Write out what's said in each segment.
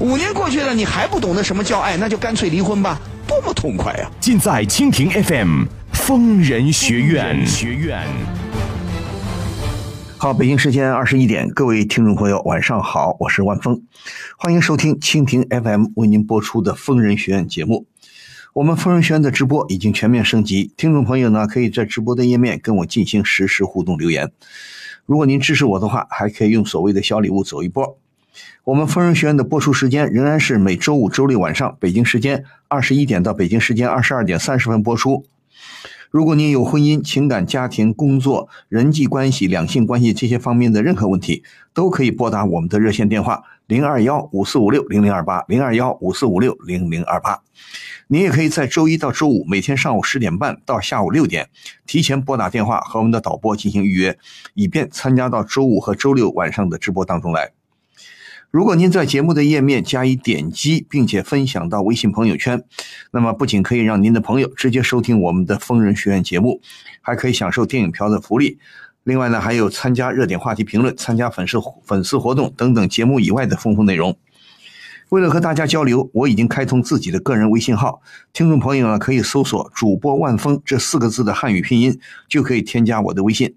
五年过去了，你还不懂得什么叫爱，那就干脆离婚吧，多么痛快啊！尽在蜻蜓 FM 疯人学院。学院。好，北京时间二十一点，各位听众朋友，晚上好，我是万峰，欢迎收听蜻蜓 FM 为您播出的疯人学院节目。我们疯人学院的直播已经全面升级，听众朋友呢可以在直播的页面跟我进行实时互动留言。如果您支持我的话，还可以用所谓的小礼物走一波。我们疯人学院的播出时间仍然是每周五、周六晚上，北京时间二十一点到北京时间二十二点三十分播出。如果您有婚姻、情感、家庭、工作、人际关系、两性关系这些方面的任何问题，都可以拨打我们的热线电话零二幺五四五六零零二八零二幺五四五六零零二八。您也可以在周一到周五每天上午十点半到下午六点，提前拨打电话和我们的导播进行预约，以便参加到周五和周六晚上的直播当中来。如果您在节目的页面加以点击，并且分享到微信朋友圈，那么不仅可以让您的朋友直接收听我们的疯人学院节目，还可以享受电影票的福利。另外呢，还有参加热点话题评论、参加粉丝粉丝活动等等节目以外的丰富内容。为了和大家交流，我已经开通自己的个人微信号，听众朋友呢可以搜索“主播万峰”这四个字的汉语拼音，就可以添加我的微信。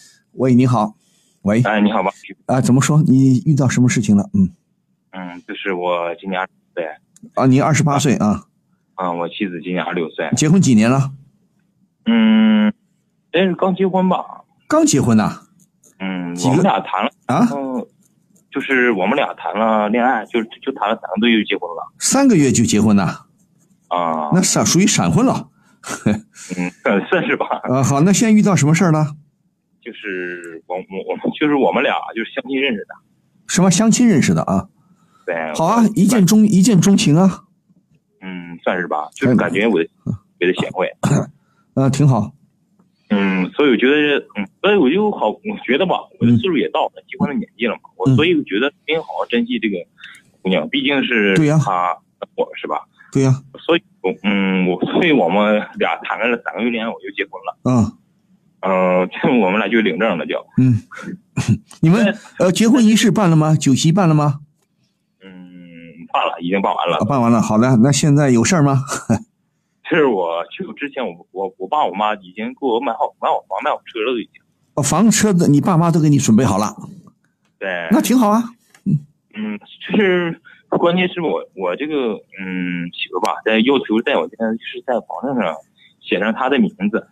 喂，你好。喂，哎，你好吧？啊，怎么说？你遇到什么事情了？嗯，嗯，就是我今年二十岁。啊，你二十八岁啊？啊，我妻子今年二十六岁。结婚几年了？嗯，这是刚结婚吧？刚结婚呐？嗯，我们俩谈了啊？嗯，就是我们俩谈了恋爱，就就谈了三个多月就结婚了。三个月就结婚呐？啊，那闪属于闪婚了。嗯，算是吧。啊，好，那现在遇到什么事儿了？就是我我我们就是我们俩就是相亲认识的，什么相亲认识的啊？对，好啊，一见钟一见钟情啊。嗯，算是吧，就是感觉我特别的贤惠，啊，挺好。嗯，所以我觉得，嗯，所以我就好，我觉得吧，我的岁数也到了结婚的年纪了嘛，我所以我觉得应该好好珍惜这个姑娘，毕竟是对呀，她我是吧？对呀。所以，我嗯，我所以我们俩谈了三个月恋爱，我就结婚了。嗯。嗯，我们俩就领证了，就。嗯，你们呃，结婚仪式办了吗？酒席办了吗？嗯，办了，已经办完了。办完了，好的。那现在有事儿吗？是我去之前，我我我爸我妈已经给我买好买好房买好车了，都已经。哦，房车子你爸妈都给你准备好了。对。那挺好啊。嗯嗯，就是关键是我我这个嗯媳妇吧，在要求在我这是在房子上写上她的名字。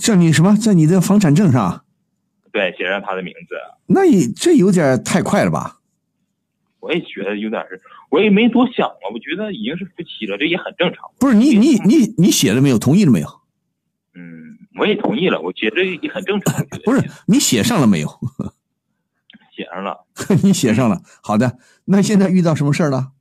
在你什么，在你的房产证上？对，写上他的名字。那你这有点太快了吧？我也觉得有点是，我也没多想啊。我觉得已经是夫妻了，这也很正常。不是你，你，你，你写了没有？同意了没有？嗯，我也同意了。我觉得也很正常。不是你写上了没有？写上了。你写上了。好的，那现在遇到什么事儿了？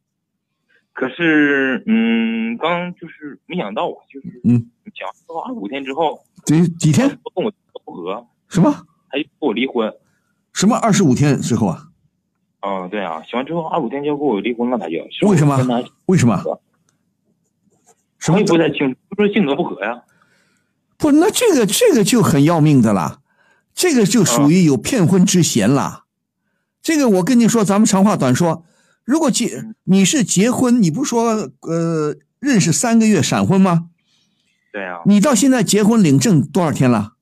可是，嗯，刚就是没想到啊，就是嗯，讲说二十五天之后。几几天？跟我不和什么？他就跟我离婚。什么？二十五天之后啊？嗯，对啊，写完之后二十五天就跟我离婚了，他就。为什么？为什么？什么？也不太清楚，就说性格不合呀。不，那这个这个就很要命的啦，这个就属于有骗婚之嫌了。这个我跟你说，咱们长话短说，如果结你是结婚，你不说呃认识三个月闪婚吗？对啊，你到现在结婚领证多少天了？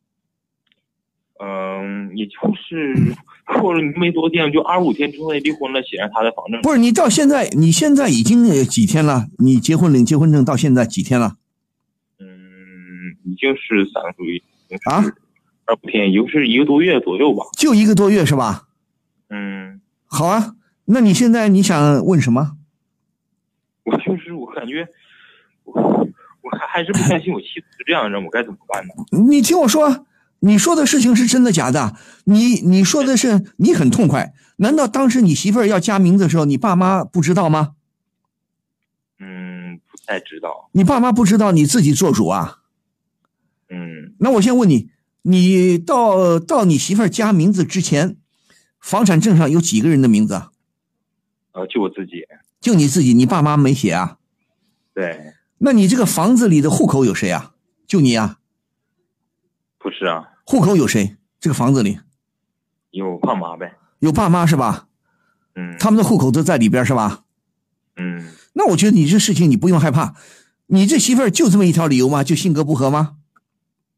嗯，也就是过了没多天，就二十五天之内离婚了，写上他的房证。不是你到现在，你现在已经呃几天了？你结婚领结婚证到现在几天了？嗯，已经是三个月，啊，二五天，也就是一个多月左右吧。就一个多月是吧？嗯，好啊，那你现在你想问什么？我就是我感觉，我我还还是不相信我妻子是这样的人，我该怎么办呢？你听我说，你说的事情是真的假的？你你说的是你很痛快，难道当时你媳妇儿要加名字的时候，你爸妈不知道吗？嗯，不太知道。你爸妈不知道，你自己做主啊？嗯，那我先问你，你到到你媳妇儿加名字之前，房产证上有几个人的名字？呃，就我自己。就你自己，你爸妈没写啊？对，那你这个房子里的户口有谁啊？就你啊？不是啊，户口有谁？这个房子里有爸妈呗。有爸妈是吧？嗯，他们的户口都在里边是吧？嗯，那我觉得你这事情你不用害怕，你这媳妇儿就这么一条理由吗？就性格不合吗？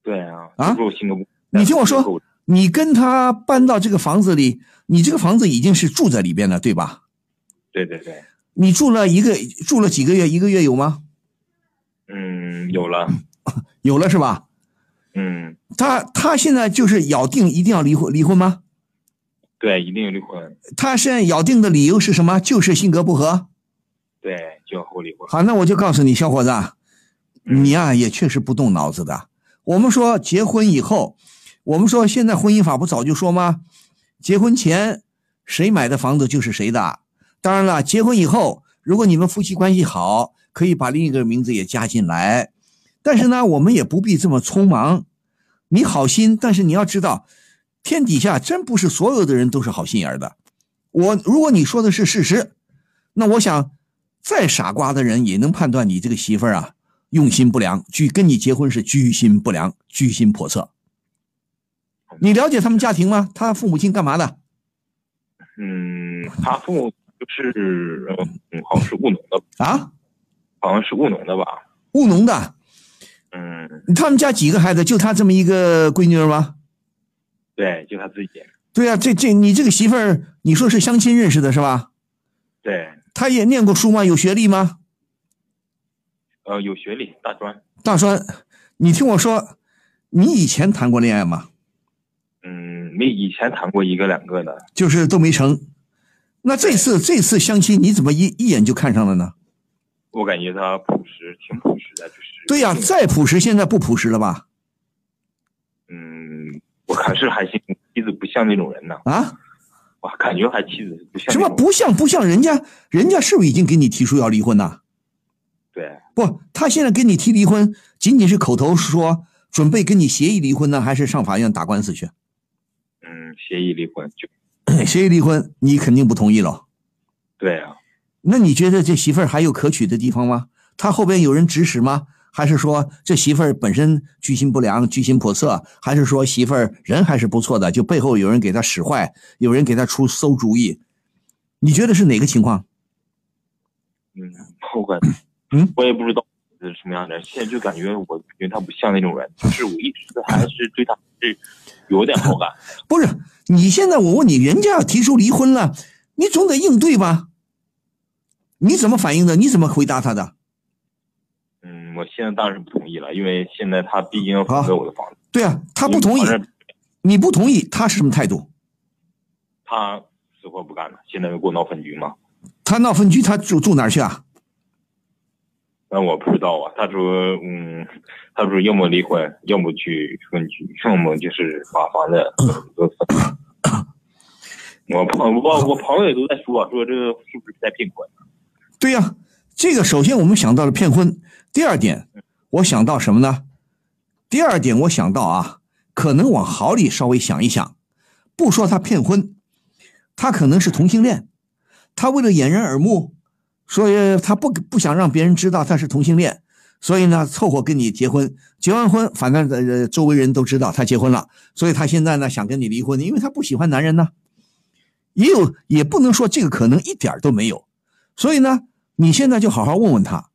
对啊，啊性格不。你听我说，你跟他搬到这个房子里，你这个房子已经是住在里边了，对吧？对对对，你住了一个住了几个月？一个月有吗？嗯，有了。有了是吧？嗯，他他现在就是咬定一定要离婚离婚吗？对，一定要离婚。他现在咬定的理由是什么？就是性格不合。对，就要和我离婚。好，那我就告诉你，小伙子，你呀、也确实不动脑子的。我们说结婚以后，我们说现在婚姻法不早就说吗？结婚前谁买的房子就是谁的。当然了，结婚以后，如果你们夫妻关系好，可以把另一个名字也加进来。但是呢，我们也不必这么匆忙。你好心，但是你要知道，天底下真不是所有的人都是好心眼的。我如果你说的是事实，那我想，再傻瓜的人也能判断你这个媳妇儿啊用心不良，居跟你结婚是居心不良、居心叵测。你了解他们家庭吗？他父母亲干嘛的？嗯，他父母就是嗯，好像是务农的，啊，好像是务农的吧？务农的。嗯，他们家几个孩子？就他这么一个闺女吗？对，就他自己。对呀、这这你这个媳妇儿，你说是相亲认识的是吧？对，她也念过书吗？有学历吗？呃，有学历，大专。大专，你听我说，你以前谈过恋爱吗？嗯，没以前谈过一个两个的。就是都没成。那这次这次相亲，你怎么一一眼就看上了呢？我感觉他朴实，挺朴实的，就是。对呀、再朴实，现在不朴实了吧？嗯，我还是还行，妻子不像那种人呢。啊？我感觉还妻子不像什么。不像不像？人家人家是不是已经给你提出要离婚呐？对，不，他现在跟你提离婚，仅仅是口头说准备跟你协议离婚呢，还是上法院打官司去？嗯，协议离婚就协议离婚，你肯定不同意了。对啊。那你觉得这媳妇儿还有可取的地方吗？她后边有人指使吗？还是说这媳妇儿本身居心不良、居心叵测？还是说媳妇儿人还是不错的，就背后有人给她使坏，有人给她出馊主意？你觉得是哪个情况？嗯，我感嗯，我也不知道是什么样的人，现在就感觉我感觉他不像那种人，就是我一直还是对他是有点好感。不是，你现在我问你，人家要提出离婚了，你总得应对吧？你怎么反应的？你怎么回答他的？嗯，我现在当然是不同意了，因为现在他毕竟要分给我的房子，对啊，他不同意你不同意，他是什么态度？他死活不干了，现在又给我闹分居嘛。他闹分居，他住住哪儿去啊？那我不知道啊，他说，嗯，他说要么离婚，要么去分居，要么就是把房子都分。我朋我我朋友也都在说，说这个是不是在骗婚？对呀、这个首先我们想到了骗婚，第二点，我想到什么呢？第二点，我想到啊，可能往好里稍微想一想，不说他骗婚，他可能是同性恋，他为了掩人耳目，所以他不不想让别人知道他是同性恋，所以呢，凑合跟你结婚，结完婚，反正呃周围人都知道他结婚了，所以他现在呢想跟你离婚，因为他不喜欢男人呢。也有，也不能说这个可能一点都没有，所以呢，你现在就好好问问他，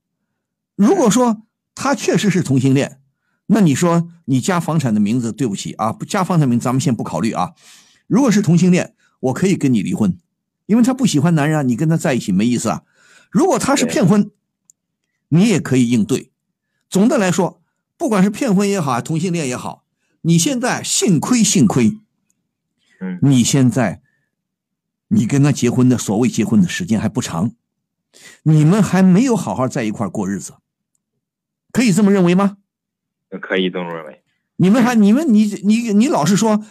如果说他确实是同性恋，那你说你加房产的名字，对不起啊，不加房产名咱们先不考虑啊。如果是同性恋，我可以跟你离婚，因为他不喜欢男人啊，你跟他在一起没意思啊。如果他是骗婚，你也可以应对。总的来说，不管是骗婚也好，同性恋也好，你现在幸亏幸亏，嗯你现在你跟他结婚的所谓结婚的时间还不长，你们还没有好好在一块儿过日子，可以这么认为吗？可以这么认为。你们还你们你你你老是说，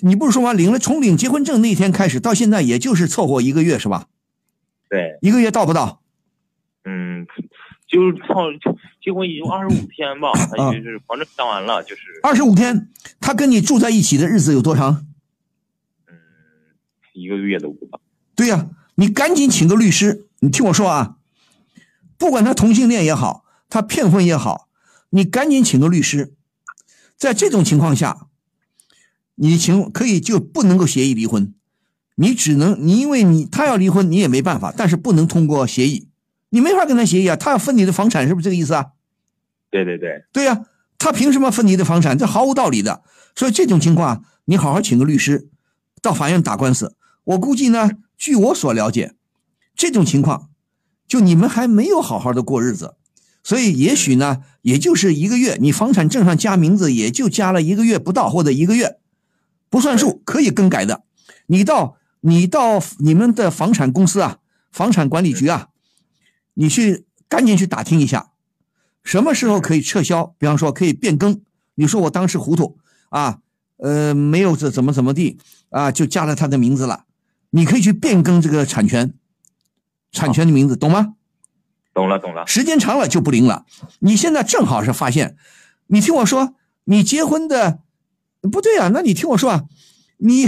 你不是说吗？领了从领结婚证那天开始到现在，也就是凑合一个月是吧？对，一个月到不到？嗯，就是到结婚也就二十五天吧，他啊就是房证下完了，就是二十五天，他跟你住在一起的日子有多长？嗯一个月都不到。对呀、你赶紧请个律师。你听我说啊，不管他同性恋也好，他骗婚也好，你赶紧请个律师。在这种情况下，你请可以就不能够协议离婚，你只能你因为你他要离婚，你也没办法，但是不能通过协议，你没法跟他协议啊，他要分你的房产，是不是这个意思啊？对对对，对呀、他凭什么分你的房产？这毫无道理的。所以这种情况，你好好请个律师，到法院打官司。我估计呢，据我所了解，这种情况，就你们还没有好好的过日子，所以也许呢，也就是一个月，你房产证上加名字也就加了一个月不到，或者一个月，不算数，可以更改的。你到你到你们的房产公司啊，房产管理局啊，你去赶紧去打听一下，什么时候可以撤销？比方说可以变更。你说我当时糊涂啊，呃，没有这怎么怎么地啊，就加了他的名字了。你可以去变更这个产权，产权的名字，懂吗？懂了懂了。时间长了就不灵了。你现在正好是发现，你听我说，你结婚的不对啊？那你听我说啊，你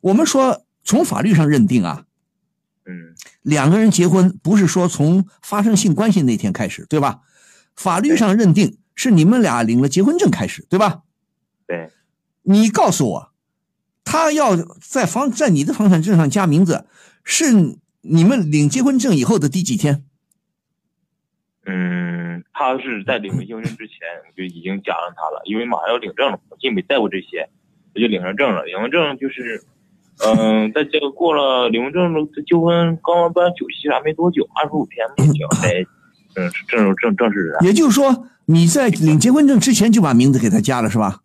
我们说从法律上认定啊，嗯两个人结婚不是说从发生性关系那天开始，对吧？法律上认定是你们俩领了结婚证开始，对吧？对，你告诉我，他要在房在你的房产证上加名字，是你们领结婚证以后的第几天？嗯，他是在领结婚证之前我就已经加上他了，因为马上要领证了，我也没在乎这些，我就领上证了。领完证就是，嗯、在这个过了领完证了，结婚刚完办酒席啥没多久，二十五天没交在，嗯，正正正式的。也就是说，你在领结婚证之前就把名字给他加了，是吧？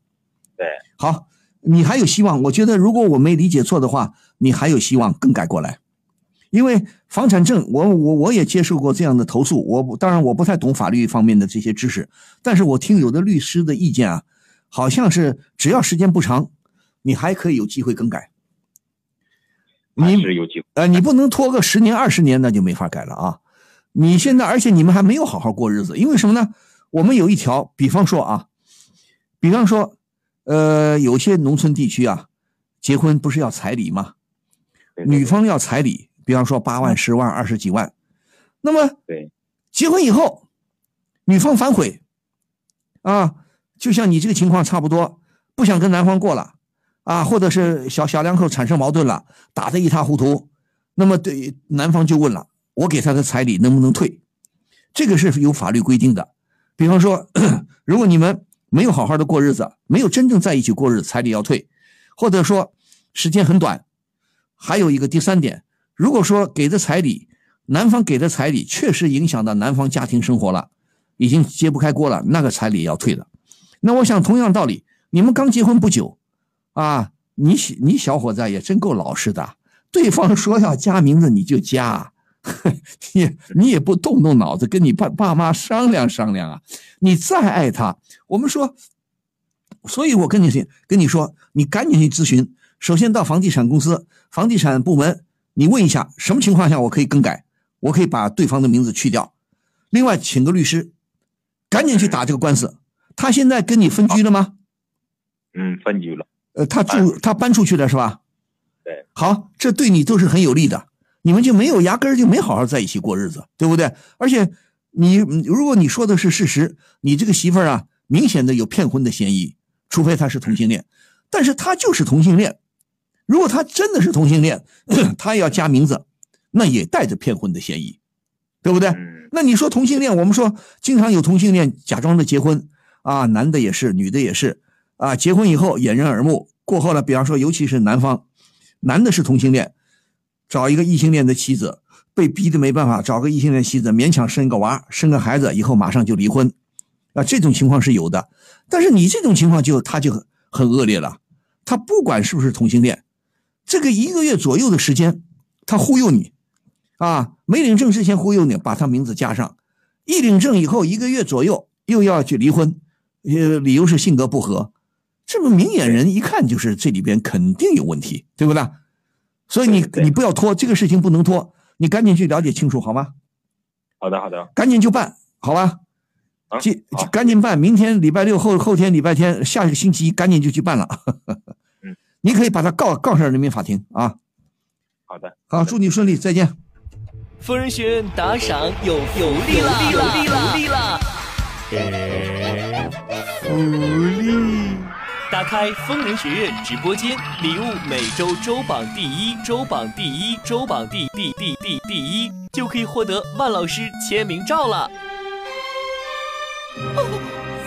对，好，你还有希望。我觉得，如果我没理解错的话，你还有希望更改过来。因为房产证，我我我也接受过这样的投诉。我当然我不太懂法律方面的这些知识，但是我听有的律师的意见啊，好像是只要时间不长，你还可以有机会更改。还你是有机会。呃，你不能拖个十年二十年，那就没法改了啊！你现在，而且你们还没有好好过日子，因为什么呢？我们有一条，比方说啊，比方说，呃，有些农村地区啊，结婚不是要彩礼吗？女方要彩礼，比方说八万、十万、二十几万，那么对结婚以后，女方反悔，啊，就像你这个情况差不多，不想跟男方过了，啊，或者是小小两口产生矛盾了，打得一塌糊涂，那么对男方就问了，我给他的彩礼能不能退？这个是有法律规定的。比方说，如果你们没有好好的过日子，没有真正在一起过日子，彩礼要退，或者说时间很短。还有一个第三点，如果说给的彩礼，男方给的彩礼确实影响到男方家庭生活了，已经揭不开锅了，那个彩礼要退的。那我想同样道理，你们刚结婚不久，啊，你你小伙子也真够老实的，对方说要加名字你就加，你你也不动动脑子跟你爸爸妈商量商量啊？你再爱他，我们说，所以我跟你跟你说，你赶紧去咨询。首先到房地产公司、房地产部门，你问一下什么情况下我可以更改，我可以把对方的名字去掉。另外，请个律师，赶紧去打这个官司。他现在跟你分居了吗？嗯，分居了。呃，他住他搬出去了是吧？对。好，这对你都是很有利的。你们就没有压根儿就没好好在一起过日子，对不对？而且你如果你说的是事实，你这个媳妇儿啊，明显的有骗婚的嫌疑，除非她是同性恋。但是她就是同性恋，如果她真的是同性恋，她要加名字，那也带着骗婚的嫌疑，对不对？嗯那你说同性恋，我们说经常有同性恋假装的结婚，啊，男的也是，女的也是，啊，结婚以后掩人耳目，过后呢，比方说，尤其是男方，男的是同性恋，找一个异性恋的妻子，被逼的没办法，找个异性恋妻子，勉强生一个娃，生个孩子以后马上就离婚，啊，这种情况是有的。但是你这种情况就他就很恶劣了，他不管是不是同性恋，这个一个月左右的时间，他忽悠你，啊，没领证之前忽悠你，把他名字加上，一领证以后一个月左右又要去离婚，呃，理由是性格不合，这个明眼人一看就是这里边肯定有问题，对不对？所以你你不要拖，这个事情不能拖，你赶紧去了解清楚好吗？好的好的，赶紧就办，好吧？啊赶紧办，明天礼拜六后后天礼拜天，下个星期一赶紧就去办了。嗯，你可以把他告告上人民法庭啊。好的。好，祝你顺利，再见。疯人学院打赏有有利了，有利了，有利了！福利！打开疯人学院直播间，礼物每周周榜第一，周榜第一，周榜第第第第第一，就可以获得万老师签名照了。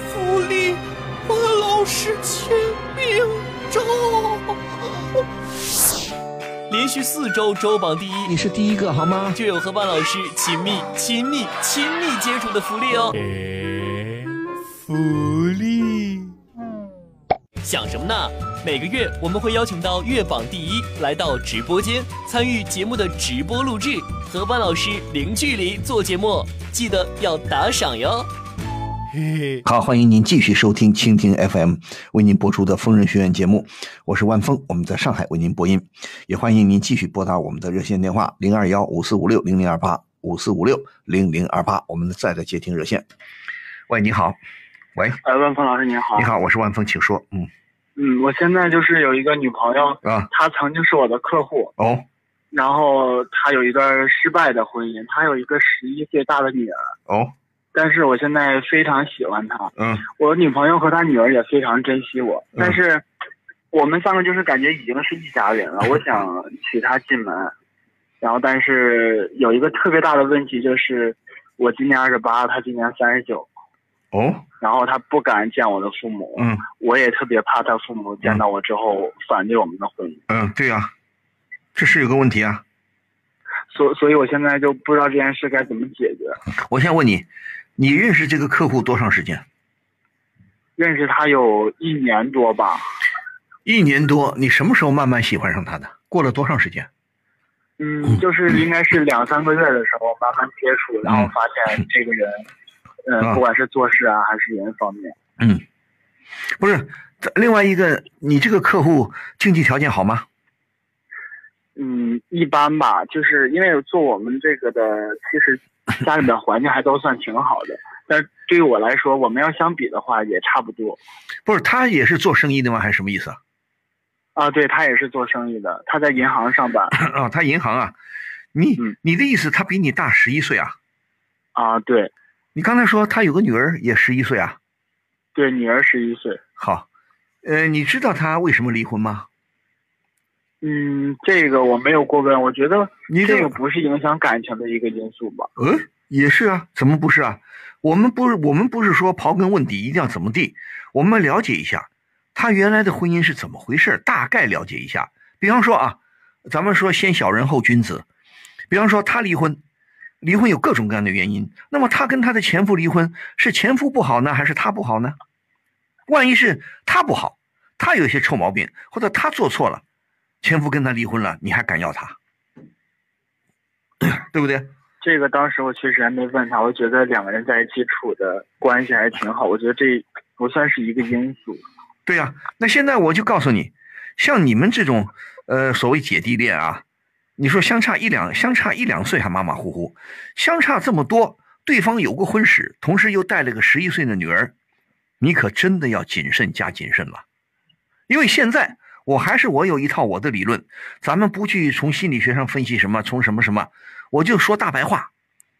福利，万老师签名照。连续四周周榜第一，你是第一个好吗？就有和万老师亲密、亲密、亲密接触的福利哦。福利，想什么呢？每个月我们会邀请到月榜第一来到直播间，参与节目的直播录制，和班老师零距离做节目，记得要打赏哟。嘿嘿。好，欢迎您继续收听蜻蜓 FM 为您播出的疯人学院节目，我是万峰，我们在上海为您播音，也欢迎您继续拨打我们的热线电话零二幺五四五六零零二八五四五六零零二八，我们在的接听热线。喂，你好，喂，呃，万峰老师您好。你。好，我是万峰，请说。嗯，嗯，我现在就是有一个女朋友，啊，她曾经是我的客户，哦，然后她有一段失败的婚姻，她有一个十一岁大的女儿，哦，但是我现在非常喜欢她，嗯，我女朋友和她女儿也非常珍惜我，嗯但是我们三个就是感觉已经是一家人了，我想娶她进门，然后但是有一个特别大的问题就是，我今年二十八，她今年三十九。哦，然后他不敢见我的父母，嗯我也特别怕他父母见到我之后反对我们的婚姻，嗯，对呀、这是有个问题啊。所所以我现在就不知道这件事该怎么解决。我先问你，你认识这个客户多长时间？认识他有一年多吧，一年多，你什么时候慢慢喜欢上他的？过了多长时间？嗯，就是应该是两三个月的时候慢慢接触，然后发现这个人，啊嗯，不管是做事啊还是人方面，嗯，不是。另外一个，你这个客户经济条件好吗？嗯，一般吧，就是因为做我们这个的，其实家里面环境还都算挺好的，但是对于我来说，我们要相比的话也差不多。不是，他也是做生意的吗？还是什么意思啊？啊，对他也是做生意的，他在银行上班。啊，他银行啊，你、嗯你的意思他比你大十一岁啊？啊，对你刚才说他有个女儿也十一岁啊？对，女儿十一岁。好，呃，你知道他为什么离婚吗？嗯，这个我没有过问，我觉得你这这个不是影响感情的一个因素吧？呃，也是啊，怎么不是啊？我们不是我们不是说刨根问底一定要怎么地，我们了解一下他原来的婚姻是怎么回事，大概了解一下。比方说啊，咱们说先小人后君子，比方说他离婚，离婚有各种各样的原因。那么她跟她的前夫离婚，是前夫不好呢，还是她不好呢？万一是她不好，她有一些臭毛病，或者她做错了，前夫跟她离婚了，你还敢要她？对不对？这个当时我确实还没问他，我觉得两个人在一起处的关系还挺好，我觉得这不算是一个因素。对呀、那现在我就告诉你，像你们这种呃所谓姐弟恋啊，你说相差一两相差一两岁还马马虎虎，相差这么多，对方有过婚史，同时又带了个十一岁的女儿，你可真的要谨慎加谨慎了，因为现在我还是我有一套我的理论，咱们不去从心理学上分析什么，从什么什么，我就说大白话，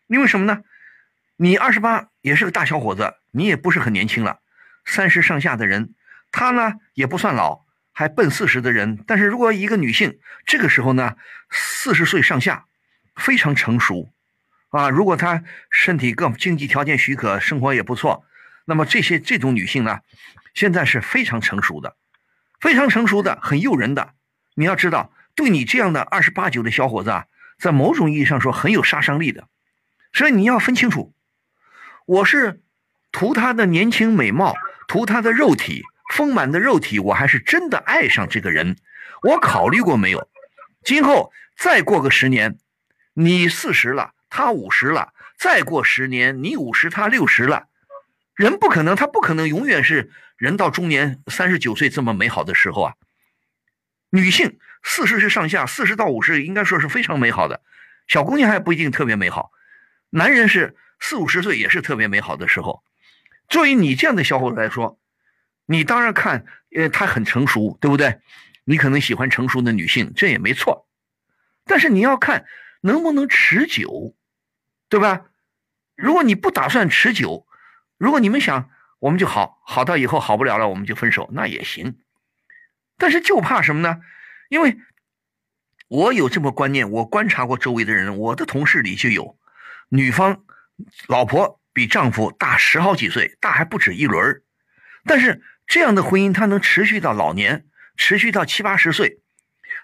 因为什么呢？你二十八也是个大小伙子，你也不是很年轻了，三十上下的人。他呢也不算老，还奔四十的人。但是如果一个女性这个时候呢，四十岁上下，非常成熟，啊，如果她身体各经济条件许可，生活也不错，那么这些这种女性呢，现在是非常成熟的，非常成熟的，很诱人的。你要知道，对你这样的二十八九的小伙子啊，在某种意义上说很有杀伤力的。所以你要分清楚，我是图他的年轻美貌，图他的肉体丰满的肉体，我还是真的爱上这个人。我考虑过没有？今后再过个十年，你四十了，他五十了，再过十年，你五十，他六十了，人不可能，他不可能永远是人到中年三十九岁这么美好的时候啊。女性四十是上下，四十到五十应该说是非常美好的，小姑娘还不一定特别美好。男人是四五十岁也是特别美好的时候。作为你这样的小伙子来说，你当然看，呃，他很成熟，对不对？你可能喜欢成熟的女性，这也没错。但是你要看能不能持久，对吧？如果你不打算持久，如果你们想我们就好，好到以后好不了了，我们就分手，那也行。但是就怕什么呢？因为我有这么观念，我观察过周围的人，我的同事里就有女方老婆比丈夫大十好几岁，大还不止一轮。但是这样的婚姻，他能持续到老年，持续到七八十岁。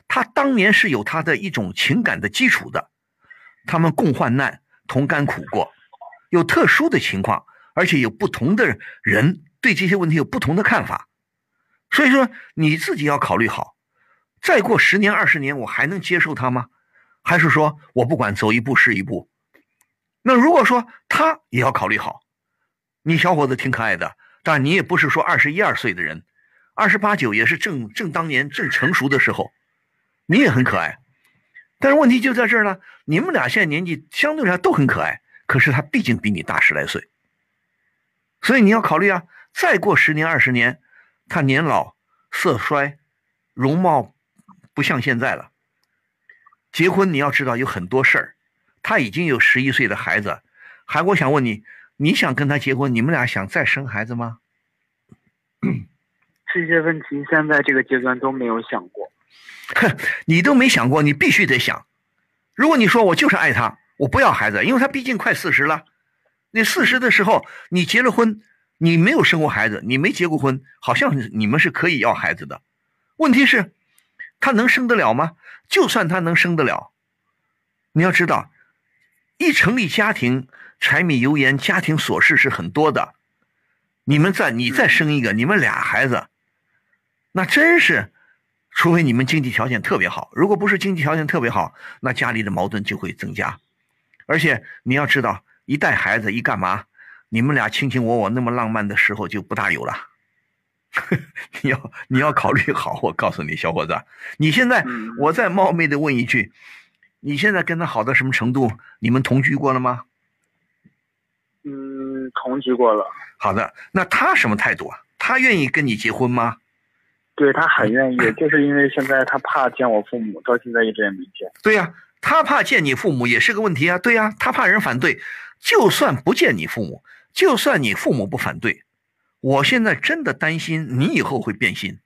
他当年是有他的一种情感的基础的，他们共患难，同甘苦过，有特殊的情况，而且有不同的人对这些问题有不同的看法。所以说你自己要考虑好，再过十年二十年，我还能接受他吗？还是说我不管走一步是一步？那如果说他也要考虑好，你小伙子挺可爱的，但你也不是说二十一二岁的人，二十八九也是正正当年正成熟的时候。你也很可爱，但是问题就在这儿呢。你们俩现在年纪相对来说都很可爱，可是他毕竟比你大十来岁，所以你要考虑啊。再过十年二十年，他年老色衰，容貌不像现在了。结婚你要知道有很多事儿，他已经有十一岁的孩子，还我想问你，你想跟他结婚？你们俩想再生孩子吗？这些问题现在这个阶段都没有想过。哼，你都没想过，你必须得想。如果你说我就是爱他，我不要孩子，因为他毕竟快四十了。你四十的时候，你结了婚，你没有生过孩子，你没结过婚，好像你们是可以要孩子的。问题是，他能生得了吗？就算他能生得了，你要知道，一成立家庭，柴米油盐，家庭琐事是很多的。你们再你再生一个，你们俩孩子，那真是。除非你们经济条件特别好，如果不是经济条件特别好，那家里的矛盾就会增加。而且你要知道，一带孩子一干嘛，你们俩卿卿我我那么浪漫的时候就不大有了。你要你要考虑好，我告诉你，小伙子，你现在我再冒昧的问一句，你现在跟他好到什么程度？你们同居过了吗？嗯，同居过了。好的，那他什么态度啊？他愿意跟你结婚吗？对他很愿意，就是因为现在他怕见我父母，到现在一直也没见。对呀，他怕见你父母也是个问题啊。对呀，他怕人反对。就算不见你父母，就算你父母不反对，我现在真的担心你以后会变心。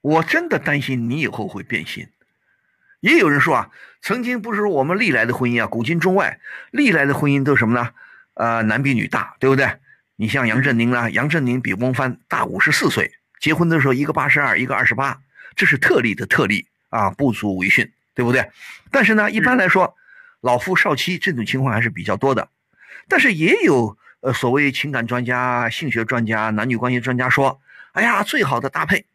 我真的担心你以后会变心。也有人说啊，曾经不是我们历来的婚姻啊，古今中外历来的婚姻都是什么呢？呃，男比女大，对不对？你像杨振宁啊，杨振宁比翁帆大五十四岁，结婚的时候一个八十二，一个二十八，这是特例的特例啊，不足为训，对不对？但是呢，一般来说，老夫少妻这种情况还是比较多的。但是也有呃所谓情感专家、性学专家、男女关系专家说，哎呀，最好的搭配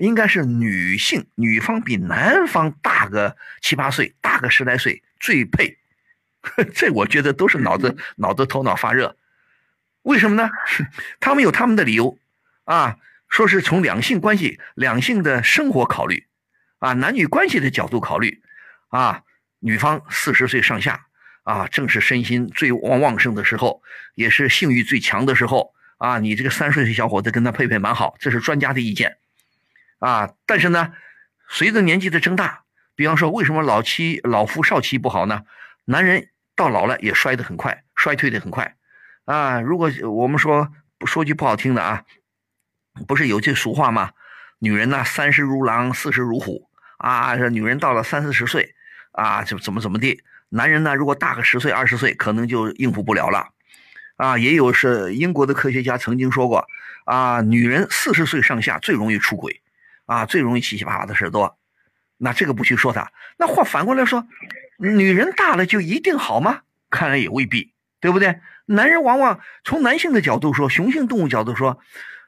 应该是女性女方比男方大个七八岁，大个十来岁最配。这我觉得都是脑子 脑子头脑发热。为什么呢？他们有他们的理由，啊，说是从两性关系、两性的生活考虑，啊，男女关系的角度考虑，啊，女方四十岁上下，啊，正是身心最旺旺盛的时候，也是性欲最强的时候，啊，你这个三十岁小伙子跟他配配蛮好，这是专家的意见，啊，但是呢，随着年纪的增大，比方说为什么老妻老夫少妻不好呢？男人到老了也衰得很快，衰退的很快。啊，如果我们说说句不好听的啊，不是有句俗话吗？女人呢，三十如狼，四十如虎啊。女人到了三四十岁啊，就怎么怎么地，男人呢，如果大个十岁、二十岁，可能就应付不了了。啊，也有是英国的科学家曾经说过，啊，女人四十岁上下最容易出轨，啊，最容易七七八八的事多。那这个不去说他，那话反过来说，女人大了就一定好吗？看来也未必，对不对？男人往往从男性的角度说，雄性动物角度说，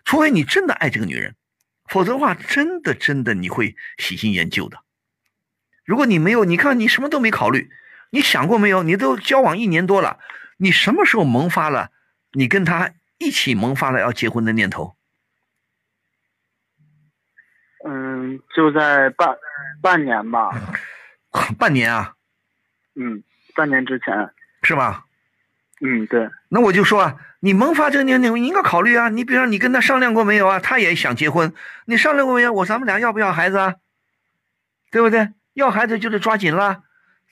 除非你真的爱这个女人，否则的话，真的真的你会喜新厌旧的。如果你没有，你看你什么都没考虑，你想过没有？你都交往一年多了。你什么时候萌发了？你跟他一起萌发了要结婚的念头？嗯，就在半半年吧。半年啊？嗯，半年之前是吧？嗯，对。那我就说啊，你萌发这个念头，你应该考虑啊。你比如说，你跟他商量过没有啊？他也想结婚，你商量过没有？我咱们俩要不要孩子啊？对不对？要孩子就得抓紧了。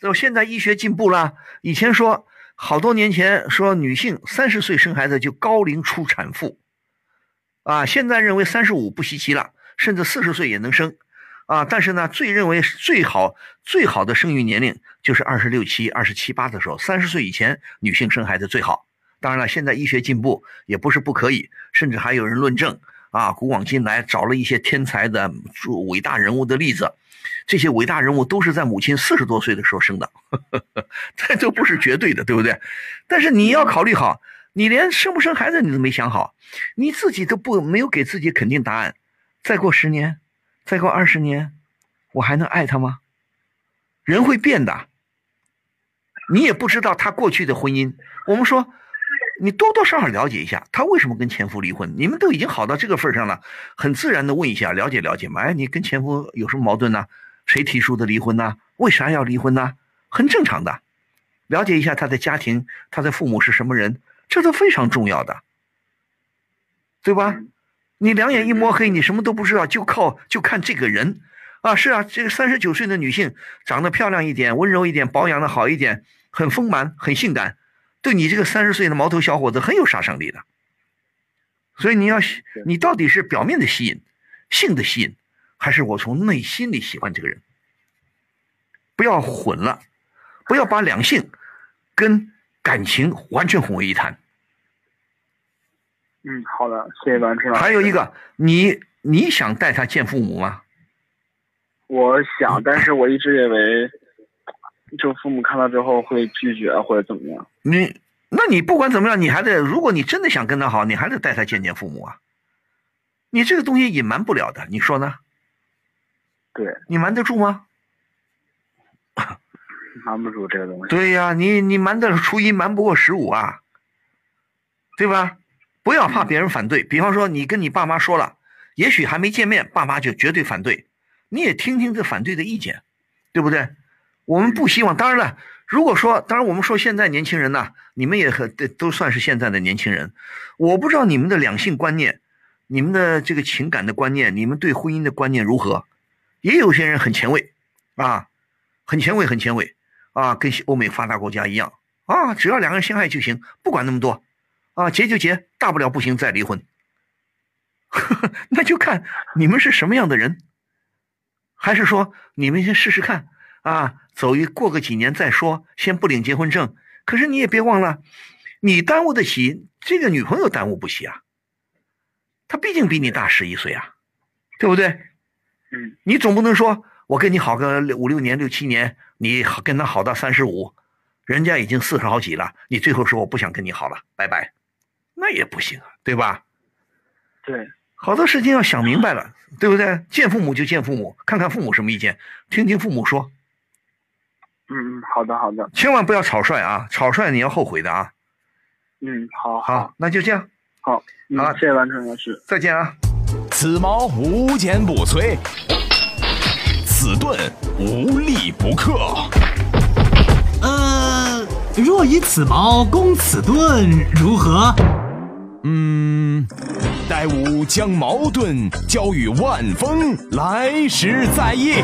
就现在医学进步了，以前说。好多年前说女性三十岁生孩子就高龄出产妇，啊，现在认为三十五不稀奇了，甚至四十岁也能生，啊，但是呢，最认为最好最好的生育年龄就是二十六七、二十七八的时候，三十岁以前女性生孩子最好。当然了，现在医学进步也不是不可以，甚至还有人论证，啊，古往今来找了一些天才的伟大人物的例子。这些伟大人物都是在母亲四十多岁的时候生的，这都不是绝对的，对不对？但是你要考虑好，你连生不生孩子你都没想好，你自己都不没有给自己肯定答案。再过十年，再过二十年，我还能爱他吗？人会变的，你也不知道他过去的婚姻。我们说，你多多少少了解一下，他为什么跟前夫离婚？你们都已经好到这个份上了，很自然的问一下，了解了解嘛。哎，你跟前夫有什么矛盾呢？谁提出的离婚呢？为啥要离婚呢？很正常的，了解一下他的家庭，他的父母是什么人，这都非常重要的，对吧？你两眼一摸黑，你什么都不知道，就靠就看这个人，啊，是啊，这个三十九岁的女性长得漂亮一点，温柔一点，保养的好一点，很丰满，很性感，对你这个三十岁的毛头小伙子很有杀伤力的。所以你要，你到底是表面的吸引，性的吸引。还是我从内心里喜欢这个人，不要混了，不要把两性跟感情完全混为一谈。嗯，好的，谢谢王老师。还有一个，你你想带他见父母吗？我想，但是我一直认为，就父母看到之后会拒绝或者怎么样。你，那你不管怎么样，你还得，如果你真的想跟他好，你还得带他见见父母啊。你这个东西隐瞒不了的，你说呢？对你瞒得住吗？瞒不住这个东西。对呀，你你瞒得初一，瞒不过十五啊，对吧？不要怕别人反对。比方说，你跟你爸妈说了，也许还没见面，爸妈就绝对反对。你也听听这反对的意见，对不对？我们不希望。当然了，如果说，当然我们说现在年轻人呢，你们也很都算是现在的年轻人。我不知道你们的两性观念，你们的这个情感的观念，你们对婚姻的观念如何？也有些人很前卫，啊，很前卫，很前卫，啊，跟欧美发达国家一样，啊，只要两个人相爱就行，不管那么多，啊，结就结，大不了不行再离婚。那就看你们是什么样的人，还是说你们先试试看，啊，走一过个几年再说，先不领结婚证。可是你也别忘了，你耽误得起，这个女朋友耽误不起啊。她毕竟比你大十一岁啊，对不对？嗯，你总不能说我跟你好个五六年、六七年，你跟她好到三十五，人家已经四十好几了，你最后说我不想跟你好了，拜拜，那也不行啊，对吧？对，好多事情要想明白了，对不对？见父母就见父母，看看父母什么意见，听听父母说。嗯嗯，好的好的，千万不要草率啊，草率你要后悔的啊。嗯，好好，那就这样。好，好，谢谢完成老师，再见啊。此矛无坚不摧，此盾无力不克。呃，若以此矛攻此盾，如何？嗯，待吾将矛盾交与万峰，来时再议。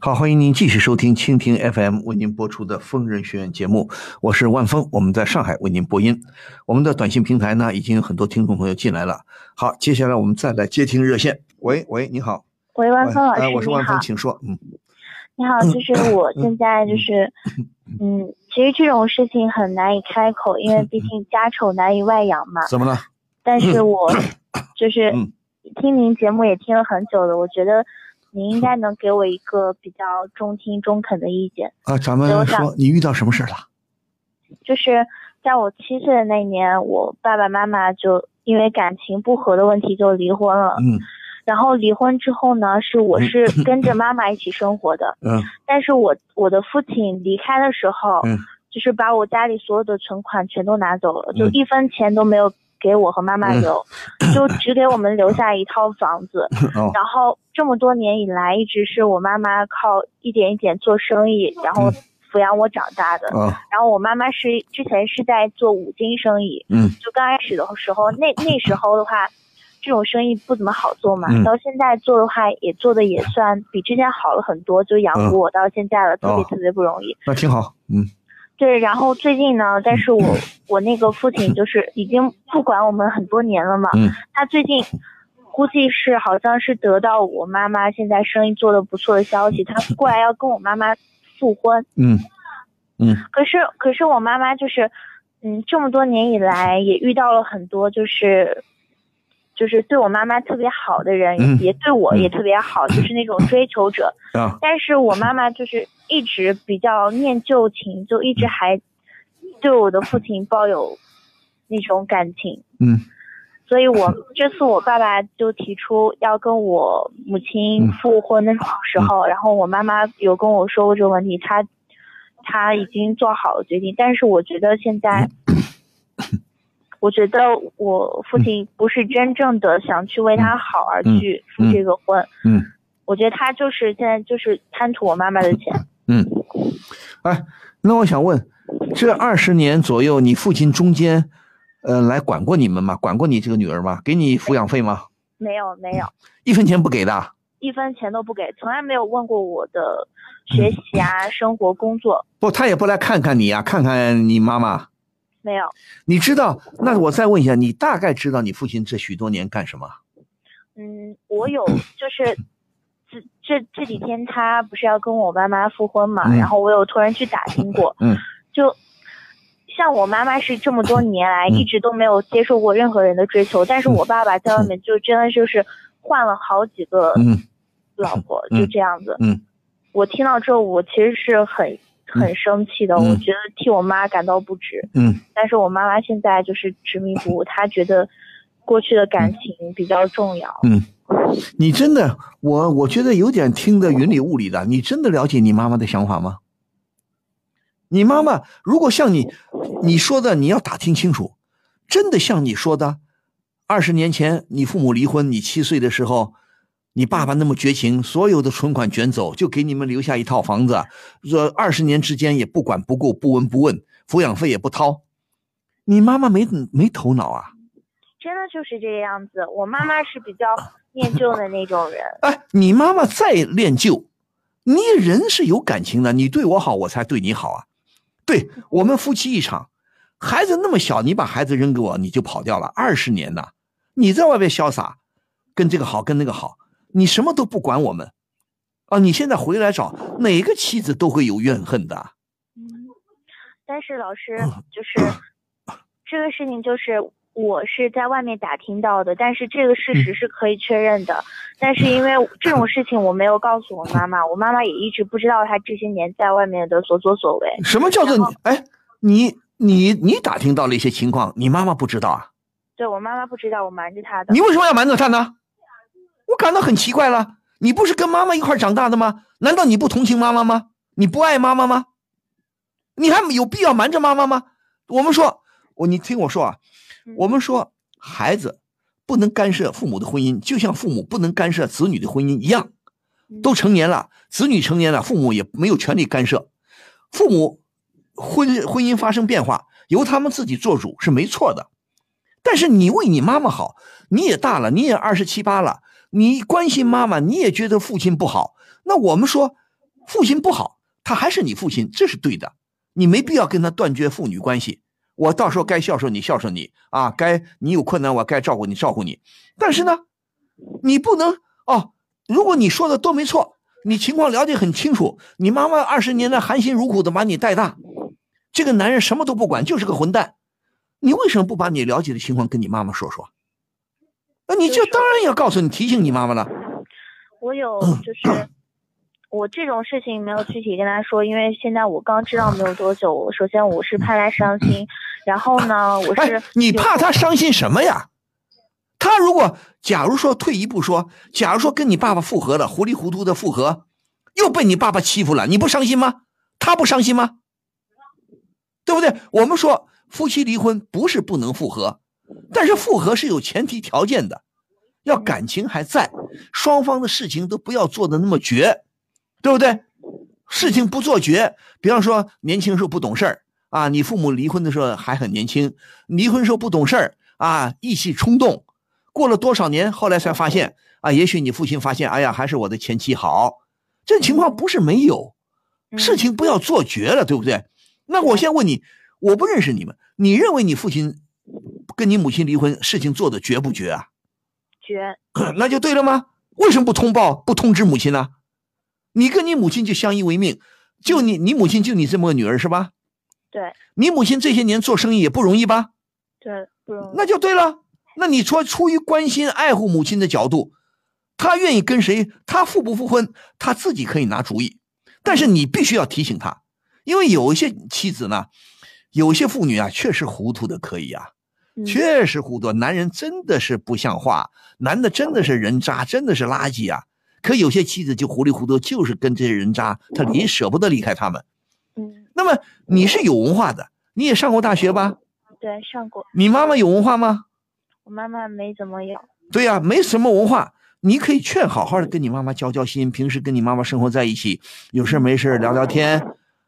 好，欢迎您继续收听蜻蜓 FM 为您播出的《疯人学院》节目，我是万峰，我们在上海为您播音。我们的短信平台呢，已经有很多听众朋友进来了。好，接下来我们再来接听热线。喂喂，你好。喂，万峰老师，我是万峰，请说。嗯，你好，就是我现在就是，嗯，其实这种事情很难以开口，因为毕竟家丑难以外扬嘛。怎么了？但是我 就是嗯听您节目也听了很久了，我觉得您应该能给我一个比较中听中肯的意见。啊，咱们说你遇到什么事了？就是在我七岁的那年，我爸爸妈妈就因为感情不和的问题就离婚了。嗯然后离婚之后呢，是我是跟着妈妈一起生活的，嗯。但是我我的父亲离开的时候，嗯。就是把我家里所有的存款全都拿走了，就嗯。一分钱都没有给我和妈妈留，就只给我们留下一套房子。哦。然后这么多年以来，一直是我妈妈靠一点一点做生意，然后嗯。抚养我长大的。啊然后我妈妈是之前是在做五金生意，嗯。就刚开始的时候，那那时候的话，这种生意不怎么好做嘛。嗯到现在做的话，也做的也算比之前好了很多，就养活我到现在了，特别哦特别不容易。那挺好。嗯对，然后最近呢，但是我我那个父亲就是已经不管我们很多年了嘛，嗯他最近估计是好像是得到我妈妈现在生意做的不错的消息，他过来要跟我妈妈复婚。嗯嗯可是可是我妈妈就是，嗯，这么多年以来也遇到了很多就是。就是对我妈妈特别好的人，嗯。也对我嗯。也特别好，就是那种追求者。啊。但是我妈妈就是一直比较念旧情，就一直还对我的父亲抱有那种感情。嗯。所以我这次我爸爸就提出要跟我母亲嗯。复婚的时候，然后我妈妈有跟我说过这个问题，她她已经做好了决定，但是我觉得现在。我觉得我父亲不是真正的想去为他好而去复这个婚，嗯我觉得他就是现在就是贪图我妈妈的钱。嗯。哎，那我想问，这二十年左右，你父亲中间，呃，来管过你们吗？管过你这个女儿吗？给你抚养费吗？没有没有，一分钱不给的。一分钱都不给，从来没有问过我的学习啊、生活、工作，不，他也不来看看你啊，看看你妈妈。没有。你知道？那我再问一下，你大概知道你父亲这许多年干什么？嗯，我有就是这这这几天他不是要跟我妈妈复婚嘛，嗯然后我有突然去打听过，嗯 就像我妈妈是这么多 年来嗯一直都没有接受过任何人的追求，但是我爸爸在外面就真的就是换了好几个嗯老婆，嗯就这样子。嗯我听到之后，我其实是很很生气的，嗯我觉得替我妈感到不值。嗯但是我妈妈现在就是执迷不悟，她觉得过去的感情比较重要。嗯，你真的，我我觉得有点听得云里雾里的。你真的了解你妈妈的想法吗？你妈妈如果像你你说的，你要打听清楚，真的像你说的，二十年前你父母离婚，你七岁的时候，你爸爸那么绝情，所有的存款卷走，就给你们留下一套房子，这二十年之间也不管不顾，不闻不问，抚养费也不掏，你妈妈没没头脑啊！真的就是这个样子。我妈妈是比较念旧的那种人，哎，你妈妈再恋旧，你人是有感情的，你对我好，我才对你好啊。对我们夫妻一场，孩子那么小，你把孩子扔给我，你就跑掉了二十年呐！你在外边潇洒，跟这个好，跟那个好，你什么都不管我们，啊！你现在回来找哪个妻子都会有怨恨的。嗯，但是老师就是这个事情，就是我是在外面打听到的，但是这个事实是可以确认的。但是因为这种事情我没有告诉我妈妈，我妈妈也一直不知道她这些年在外面的所作所为。什么叫做你？哎，你你你打听到了一些情况，你妈妈不知道啊？对我妈妈不知道，我瞒着她的。你为什么要瞒着她呢？我感到很奇怪了。你不是跟妈妈一块长大的吗？难道你不同情妈妈吗？你不爱妈妈吗？你还有必要瞒着妈妈吗？我们说，我你听我说啊，我们说孩子不能干涉父母的婚姻，就像父母不能干涉子女的婚姻一样。都成年了，子女成年了，父母也没有权利干涉。父母婚婚姻发生变化，由他们自己做主是没错的。但是你为你妈妈好，你也大了，你也二十七八了，你关心妈妈，你也觉得父亲不好。那我们说，父亲不好，他还是你父亲，这是对的。你没必要跟他断绝父女关系。我到时候该孝顺你，孝顺你啊，该你有困难，我该照顾你，照顾你。但是呢，你不能哦。如果你说的都没错，你情况了解很清楚，你妈妈二十年来含辛茹苦的把你带大，这个男人什么都不管，就是个混蛋。你为什么不把你了解的情况跟你妈妈说说？那你就当然要告诉你，提醒你妈妈了。我有 就是我这种事情没有具体跟他说，因为现在我刚知道没有多久。首先我是怕他伤心，然后呢，我是哎，你怕他伤心什么呀？他如果假如说退一步说，假如说跟你爸爸复合了，糊里糊涂的复合，又被你爸爸欺负了，你不伤心吗？他不伤心吗？对不对？我们说夫妻离婚不是不能复合，但是复合是有前提条件的，要感情还在，双方的事情都不要做的那么绝，对不对？事情不做绝，比方说年轻时候不懂事儿啊，你父母离婚的时候还很年轻，离婚时候不懂事儿啊，意气冲动，过了多少年，后来才发现啊，也许你父亲发现，哎呀，还是我的前妻好，这情况不是没有，事情不要做绝了，对不对？那我先问你，我不认识你们，你认为你父亲跟你母亲离婚，事情做的绝不绝啊？绝，那就对了吗？为什么不通报、不通知母亲呢？你跟你母亲就相依为命，就你你母亲就你这么个女儿是吧？对你母亲这些年做生意也不容易吧？对，不容易。那就对了。那你说出于关心爱护母亲的角度，她愿意跟谁，她复不复婚，她自己可以拿主意。但是你必须要提醒她，因为有一些妻子呢，有些妇女啊，确实糊涂的可以啊，嗯确实糊涂。男人真的是不像话，男的真的是人渣，真的是垃圾啊。可有些妻子就糊里糊涂，就是跟这些人渣，他离舍不得离开他们。嗯，那么你是有文化的，你也上过大学吧？对，上过。你妈妈有文化吗？我妈妈没怎么有。对呀、没什么文化，你可以劝好好的跟你妈妈交交心，平时跟你妈妈生活在一起，有事没事聊聊天，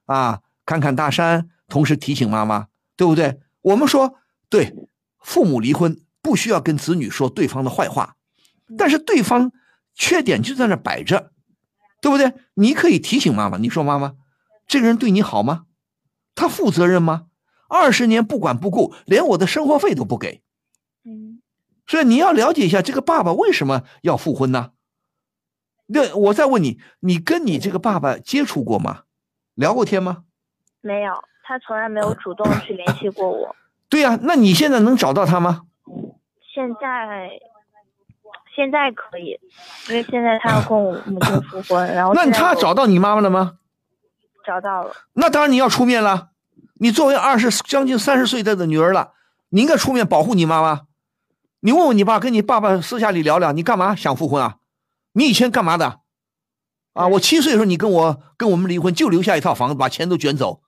啊，看看大山，同时提醒妈妈，对不对？我们说，对，父母离婚不需要跟子女说对方的坏话，但是对方缺点就在那摆着，对不对？你可以提醒妈妈，你说妈妈，这个人对你好吗？他负责任吗？二十年不管不顾，连我的生活费都不给。嗯所以你要了解一下这个爸爸为什么要复婚呢？那我再问你，你跟你这个爸爸接触过吗？聊过天吗？没有，他从来没有主动去联系过我。对呀、那你现在能找到他吗？现在现在可以，因为现在他要跟我 母亲复婚，然后那他找到你妈妈了吗？找到了。那当然你要出面了。你作为二十将近三十岁的女儿了，你应该出面保护你妈妈。你问问你爸，跟你爸爸私下里聊聊，你干嘛想复婚啊？你以前干嘛的？啊，我七岁的时候你跟我跟我们离婚，就留下一套房子，把钱都卷走，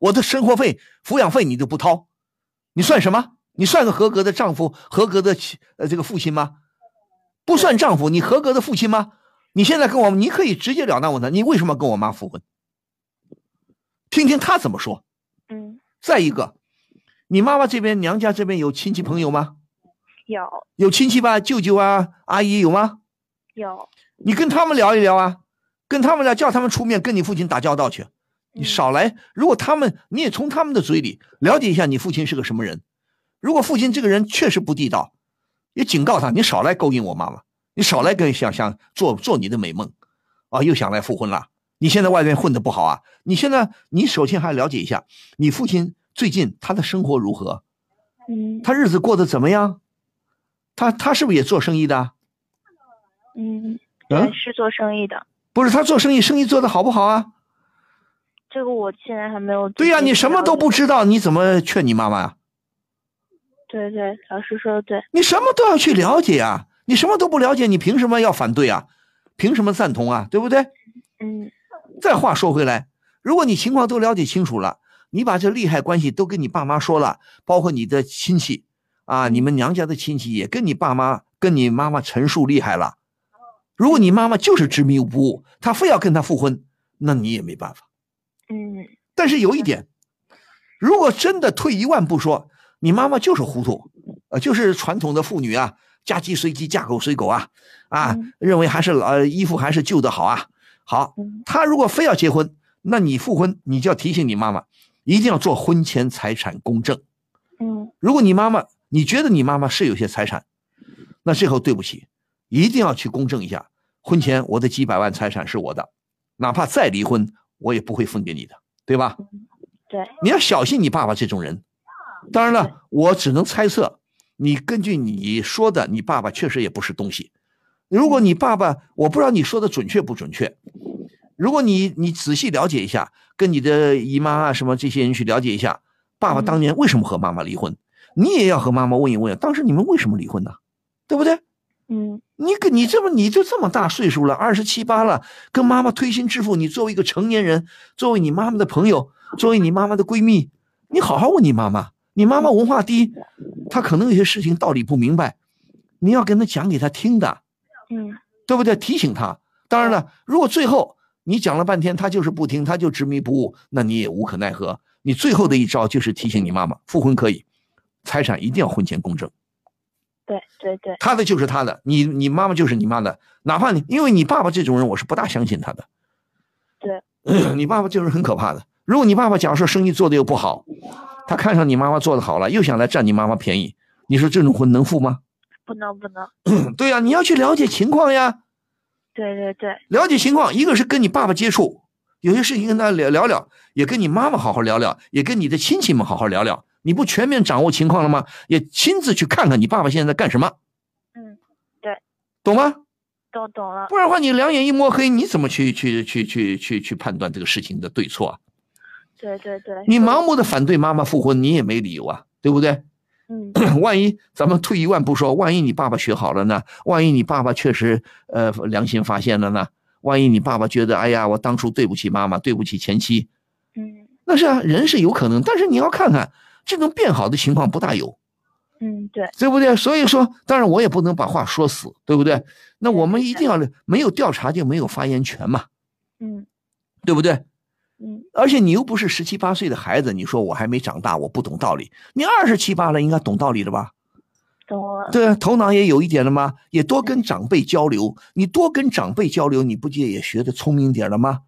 我的生活费、抚养费你都不掏，你算什么？你算个合格的丈夫、合格的妻呃这个父亲吗？不算丈夫，你合格的父亲吗？你现在跟我，你可以直截了当问他，你为什么跟我妈复婚？听听他怎么说。嗯，再一个，你妈妈这边娘家这边有亲戚朋友吗？有有亲戚吧，舅舅啊、阿姨有吗？有。你跟他们聊一聊啊，跟他们聊，叫他们出面跟你父亲打交道去。你少来，如果他们，你也从他们的嘴里了解一下你父亲是个什么人。如果父亲这个人确实不地道，也警告他，你少来勾引我妈妈，你少来跟想想做做你的美梦，啊，又想来复婚了。你现在外面混的不好啊，你现在你首先还了解一下你父亲最近他的生活如何，嗯他日子过得怎么样？他他是不是也做生意的？嗯，是做生意的。不是他做生意，生意做得好不好啊？这个我现在还没有。对呀、你什么都不。知道，你怎么劝你妈妈呀、对对，老师说的对。你什么都要去了解啊！你什么都不了解，你凭什么要反对啊？凭什么赞同啊？对不对？嗯再话说回来，如果你情况都了解清楚了，你把这利害关系都跟你爸妈说了，包括你的亲戚啊，你们娘家的亲戚也跟你爸妈、跟你妈妈陈述厉害了。如果你妈妈就是执迷不悟，她非要跟他复婚，那你也没办法。嗯。但是有一点，如果真的退一万步说，你妈妈就是糊涂，呃，就是传统的妇女啊，嫁鸡随鸡，嫁狗随狗啊，啊，嗯。认为还是老呃衣服还是旧的好啊。好，嗯。她如果非要结婚，那你复婚，你就要提醒你妈妈，一定要做婚前财产公证。嗯。如果你妈妈你觉得你妈妈是有些财产，那最后对不起，一定要去公证一下婚前我的几百万财产是我的，哪怕再离婚，我也不会分给你的，对吧？对，你要小心你爸爸这种人。当然了，我只能猜测，你根据你说的，你爸爸确实也不是东西。如果你爸爸，我不知道你说的准确不准确。如果你你仔细了解一下，跟你的姨妈啊什么这些人去了解一下，爸爸当年为什么和妈妈离婚，你也要和妈妈问一问，当时你们为什么离婚呢？对不对？嗯你跟你这么你就这么大岁数了，二十七八了，跟妈妈推心置腹，你作为一个成年人，作为你妈妈的朋友，作为你妈妈的闺蜜，你好好问你妈妈。你妈妈文化低，她可能有些事情道理不明白，你要跟她讲给她听的，嗯对不对？提醒她。当然了，如果最后你讲了半天，她就是不听，她就执迷不悟，那你也无可奈何。你最后的一招就是提醒你妈妈，复婚可以，财产一定要婚前公证。对对对，他的就是他的，你你妈妈就是你妈的，哪怕你因为你爸爸这种人，我是不大相信他的。对，你爸爸就是很可怕的。如果你爸爸假如说生意做的又不好，他看上你妈妈做的好了，又想来占你妈妈便宜，你说这种婚能复吗？不能不能，对呀、你要去了解情况呀，对对对，了解情况。一个是跟你爸爸接触，有些事情跟他聊聊聊，也跟你妈妈好好聊聊，也跟你的亲戚们好好聊聊。你不全面掌握情况了吗？也亲自去看看你爸爸现在在干什么，嗯，对，懂吗？都懂了。不然的话，你两眼一摸黑，你怎么去去去去去去判断这个事情的对错啊？对对对，你盲目的反对妈妈复婚，你也没理由啊，对不对？嗯 万一咱们退一万步说，万一你爸爸学好了呢？万一你爸爸确实呃良心发现了呢？万一你爸爸觉得，哎呀，我当初对不起妈妈，对不起前妻，嗯那是啊，人是有可能，但是你要看看这种变好的情况不大有，嗯对，对不对？所以说，当然我也不能把话说死，对不对？那我们一定要没有调查就没有发言权嘛，嗯对不对？嗯而且你又不是十七八岁的孩子，你说我还没长大，我不懂道理。你二十七八了，应该懂道理了吧？懂了。对啊，头脑也有一点了吗？也多跟长辈交流，你多跟长辈交流，你不就也学的聪明点了吗？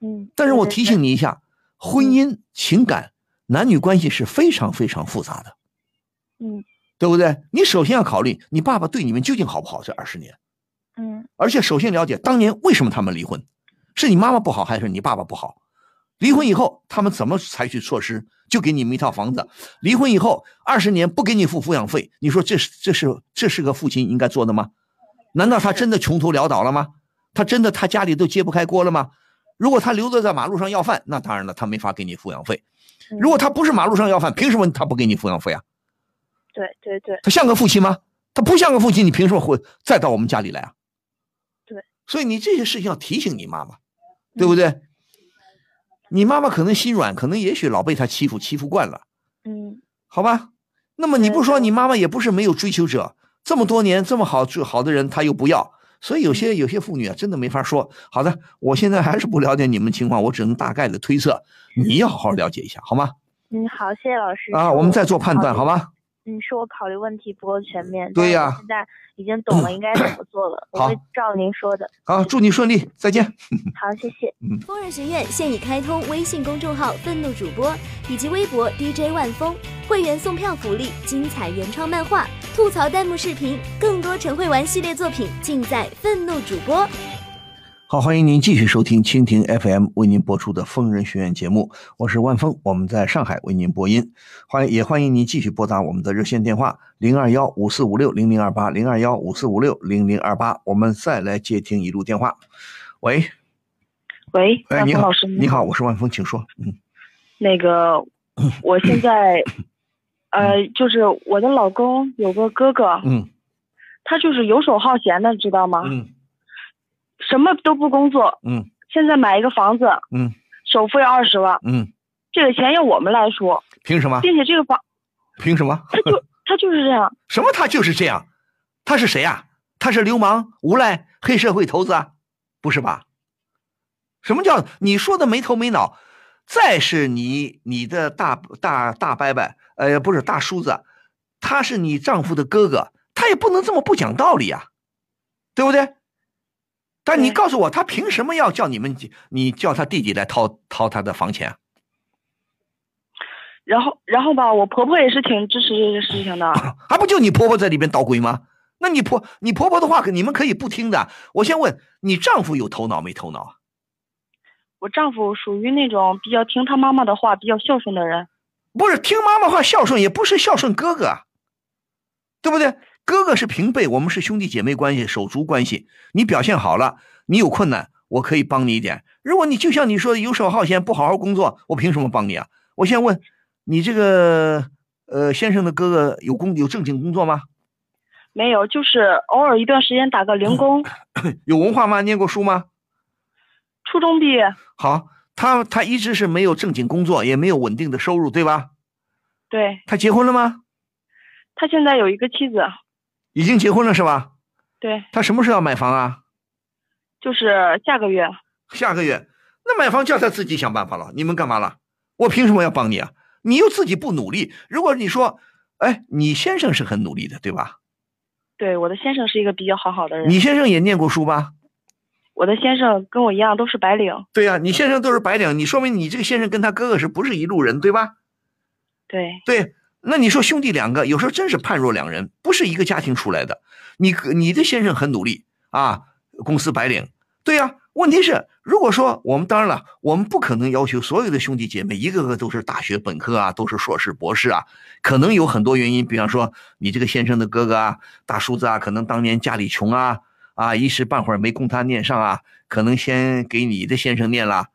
嗯，但是我提醒你一下，婚姻、情感、男女关系是非常非常复杂的，嗯对不对？你首先要考虑你爸爸对你们究竟好不好这二十年，嗯而且首先了解当年为什么他们离婚，是你妈妈不好还是你爸爸不好？离婚以后他们怎么采取措施？就给你们一套房子。离婚以后二十年不给你付抚养费，你说这是这是这是个父亲应该做的吗？难道他真的穷途潦倒了吗？他真的他家里都揭不开锅了吗？如果他留着在马路上要饭，那当然了，他没法给你抚养费。嗯如果他不是马路上要饭，凭什么他不给你抚养费啊？对对对，他像个父亲吗？他不像个父亲，你凭什么会再到我们家里来啊？对，所以你这些事情要提醒你妈妈，对不对？你妈妈可能心软，可能也许老被他欺负，欺负惯了，嗯好吧？那么你不说，你妈妈也不是没有追求者，这么多年这么好好的人，她又不要，所以有些有些妇女啊，真的没法说。好的，我现在还是不了解你们情况，我只能大概的推测，你要好好了解一下，好吗？嗯，好，谢谢老师。啊，我们再做判断，好吧？嗯，是我考虑问题不够全面。对呀现在已经懂了应该怎么做了，我会照您说的。好，祝你顺利，再见。好，谢谢。疯人学院现已开通微信公众号“愤怒主播”以及微博 DJ 万峰，会员送票福利、精彩原创漫画、吐槽弹幕视频，更多陈慧玩系列作品尽在愤怒主播。好，欢迎您继续收听蜻蜓 FM 为您播出的疯人学院节目，我是万峰，我们在上海为您播音，欢迎也欢迎您继续拨打我们的热线电话零二幺五四五六零零二八零二幺五四五六零零二八，我们再来接听一路电话。喂，喂，哎，你好万峰老师，，你好，我是万峰，请说。嗯。那个，我现在，呃，就是我的老公有个哥哥，嗯。他就是游手好闲的，知道吗？嗯什么都不工作，嗯现在买一个房子，嗯首付要二十万，嗯，这个钱要我们来出，凭什么？并且这个房，凭什么？他就 他就是这样，什么？他就是这样？他是谁啊、他是流氓、无赖、黑社会头子啊？不是吧？什么叫你说的没头没脑？再是你你的大大大伯伯，呃，不是大叔子，他是你丈夫的哥哥，他也不能这么不讲道理啊、对不对？但你告诉我，他凭什么要叫你们你叫他弟弟来掏掏他的房钱啊？然后然后吧，我婆婆也是挺支持这个事情的，还 不就你婆婆在里边捣鬼吗？那你婆你婆婆的话，你们可以不听的。我先问你丈夫有头脑没头脑啊？我丈夫属于那种比较听他妈妈的话、比较孝顺的人。不是听妈妈话孝顺，也不是孝顺哥哥啊，对不对？哥哥是平辈，我们是兄弟姐妹关系、手足关系。你表现好了，你有困难，我可以帮你一点。如果你就像你说的游手好闲、不好好工作，我凭什么帮你啊？我先问你这个呃先生的哥哥有工有正经工作吗？没有，就是偶尔一段时间打个零工。有文化吗？念过书吗？初中毕业。好，他他一直是没有正经工作，也没有稳定的收入，对吧？对。他结婚了吗？他现在有一个妻子。已经结婚了是吧？对。他什么时候要买房啊？就是下个月。下个月，那买房叫他自己想办法了。你们干嘛了？我凭什么要帮你啊？你又自己不努力。如果你说，哎，你先生是很努力的，对吧？对，我的先生是一个比较好好的人。你先生也念过书吧？我的先生跟我一样都是白领。对呀，你先生都是白领，你说明你这个先生跟他哥哥是不是一路人，对吧？对。对，那你说兄弟两个有时候真是判若两人，不是一个家庭出来的。你你的先生很努力啊，公司白领。对呀，问题是如果说我们当然了，我们不可能要求所有的兄弟姐妹一个个都是大学本科啊，都是硕士博士啊，可能有很多原因，比方说你这个先生的哥哥啊，大叔子啊，可能当年家里穷啊。啊，一时半会儿没供他念上啊，可能先给你的先生念了。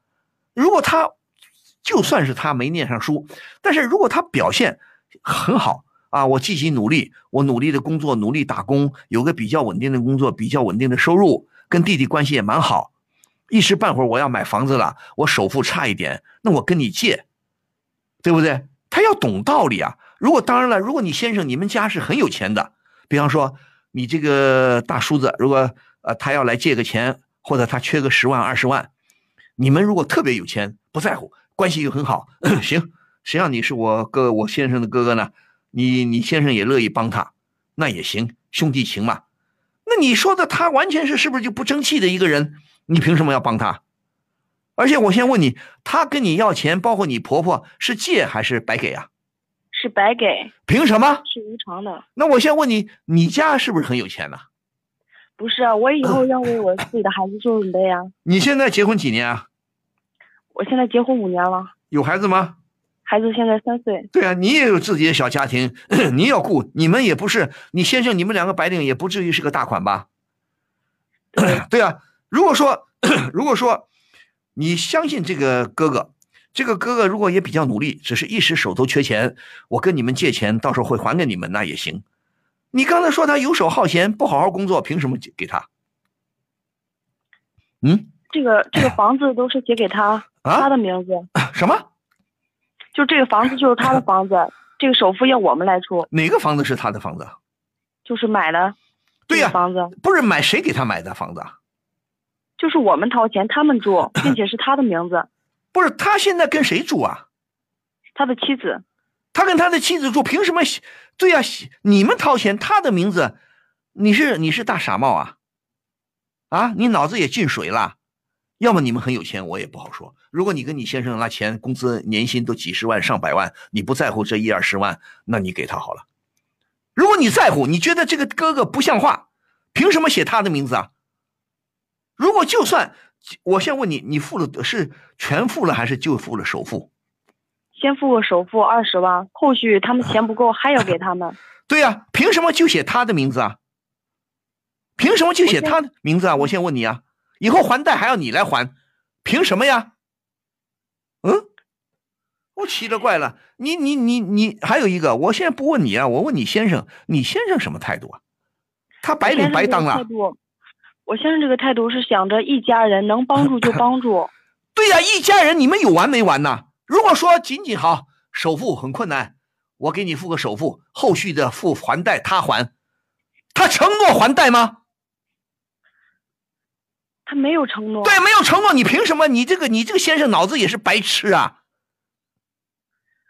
如果他就算是他没念上书，但是如果他表现很好啊，我积极努力，我努力的工作，努力打工，有个比较稳定的工作，比较稳定的收入，跟弟弟关系也蛮好。一时半会儿我要买房子了，我首付差一点，那我跟你借，对不对？他要懂道理啊。如果当然了，如果你先生你们家是很有钱的，比方说。你这个大叔子，如果呃他要来借个钱，或者他缺个十万二十万，你们如果特别有钱，不在乎，关系又很好，行，谁让你是我哥我先生的哥哥呢？你你先生也乐意帮他，那也行，兄弟情嘛。那你说的他完全是是不是就不争气的一个人？你凭什么要帮他？而且我先问你，他跟你要钱，包括你婆婆是借还是白给啊？是白给，凭什么？是无偿的。那我先问你，你家是不是很有钱呢？不是啊，我以后 要为我自己的孩子做准备呀。你现在结婚几年啊？我现在结婚五年了。有孩子吗？孩子现在三岁。对啊，你也有自己的小家庭，你要顾。你们也不是，你先生你们两个白领也不至于是个大款吧？对啊，如果说 如果说你相信这个哥哥。这个哥哥如果也比较努力，只是一时手头缺钱，我跟你们借钱，到时候会还给你们，那也行。你刚才说他游手好闲，不好好工作，凭什么给他？嗯，这个这个房子都是写给他他的名字。什么？就这个房子就是他的房子，这个首付要我们来出。哪个房子是他的房子？就是买的。对呀，房子不是买谁给他买的房子？就是我们掏钱，他们住，并且是他的名字。不是他现在跟谁住啊？他的妻子。他跟他的妻子住，凭什么？对呀，你们掏钱，他的名字，你是你是大傻帽啊？啊，你脑子也进水了？要么你们很有钱，我也不好说。如果你跟你先生那钱，工资年薪都几十万上百万，你不在乎这一二十万，那你给他好了。如果你在乎，你觉得这个哥哥不像话，凭什么写他的名字啊？如果就算。我先问你，你付了是全付了还是就付了首付？先付个首付二十万，后续他们钱不够还要给他们。对呀，凭什么就写他的名字啊？凭什么就写他的名字啊？我先问你啊，以后还贷还要你来还，凭什么呀？嗯，我奇了怪了，你你你你还有一个，我现在不问你啊，我问你先生，你先生什么态度啊？他白领白当了。我先生这个态度是想着一家人能帮助就帮助，对呀，一家人你们有完没完呢？如果说仅仅好首付很困难，我给你付个首付，后续的付还贷他还，他承诺还贷吗？他没有承诺。对，没有承诺，你凭什么？你这个你这个先生脑子也是白痴啊！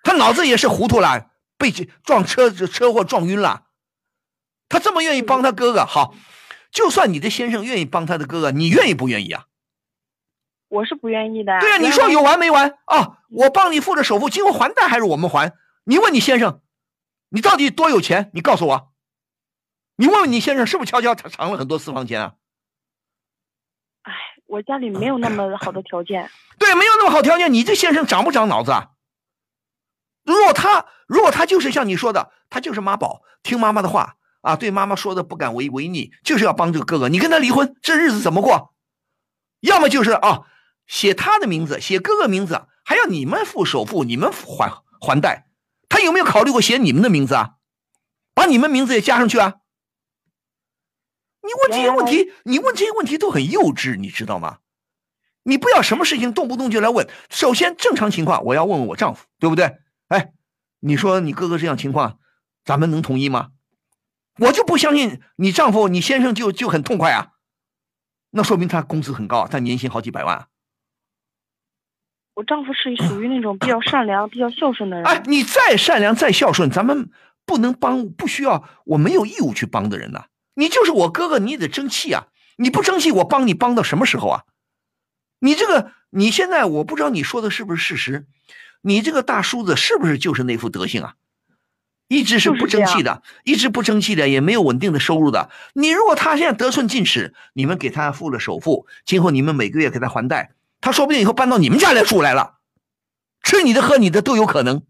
他脑子也是糊涂了，被撞车车祸撞晕了，他这么愿意帮他哥哥，好。就算你的先生愿意帮他的哥哥，你愿意不愿意啊？我是不愿意的。对啊，你说有完没完啊？我帮你付的首付，今后还贷还是我们还？你问你先生，你到底多有钱？你告诉我，你问问你先生是不是悄悄藏了很多私房钱啊？我家里没有那么好的条件。对，没有那么好条件，你这先生长不长脑子啊？如果他如果他就是像你说的，他就是妈宝，听妈妈的话啊，对妈妈说的不敢违违逆，就是要帮这个哥哥，你跟他离婚，这日子怎么过？要么就是啊，写他的名字，写哥哥名字，还要你们付首付，你们还还贷，他有没有考虑过写你们的名字啊？把你们名字也加上去啊？你问这些问题，你问这些问题都很幼稚，你知道吗？你不要什么事情动不动就来问。首先，正常情况我要问问我丈夫，对不对？哎，你说你哥哥这样情况，咱们能同意吗？我就不相信你丈夫、你先生就就很痛快啊。那说明他工资很高，他年薪好几百万。我丈夫是属于那种比较善良、比较孝顺的人。哎，你再善良、再孝顺，咱们不能帮，不需要，我没有义务去帮的人呐。你就是我哥哥，你也得争气啊！你不争气，我帮你帮到什么时候啊？你这个，你现在我不知道你说的是不是事实，你这个大叔子是不是就是那副德行啊？一直是不争气的，一直不争气的，也没有稳定的收入的。你如果他现在得寸进尺，你们给他付了首付，今后你们每个月给他还贷，他说不定以后搬到你们家来住来了，吃你的喝你的都有可能。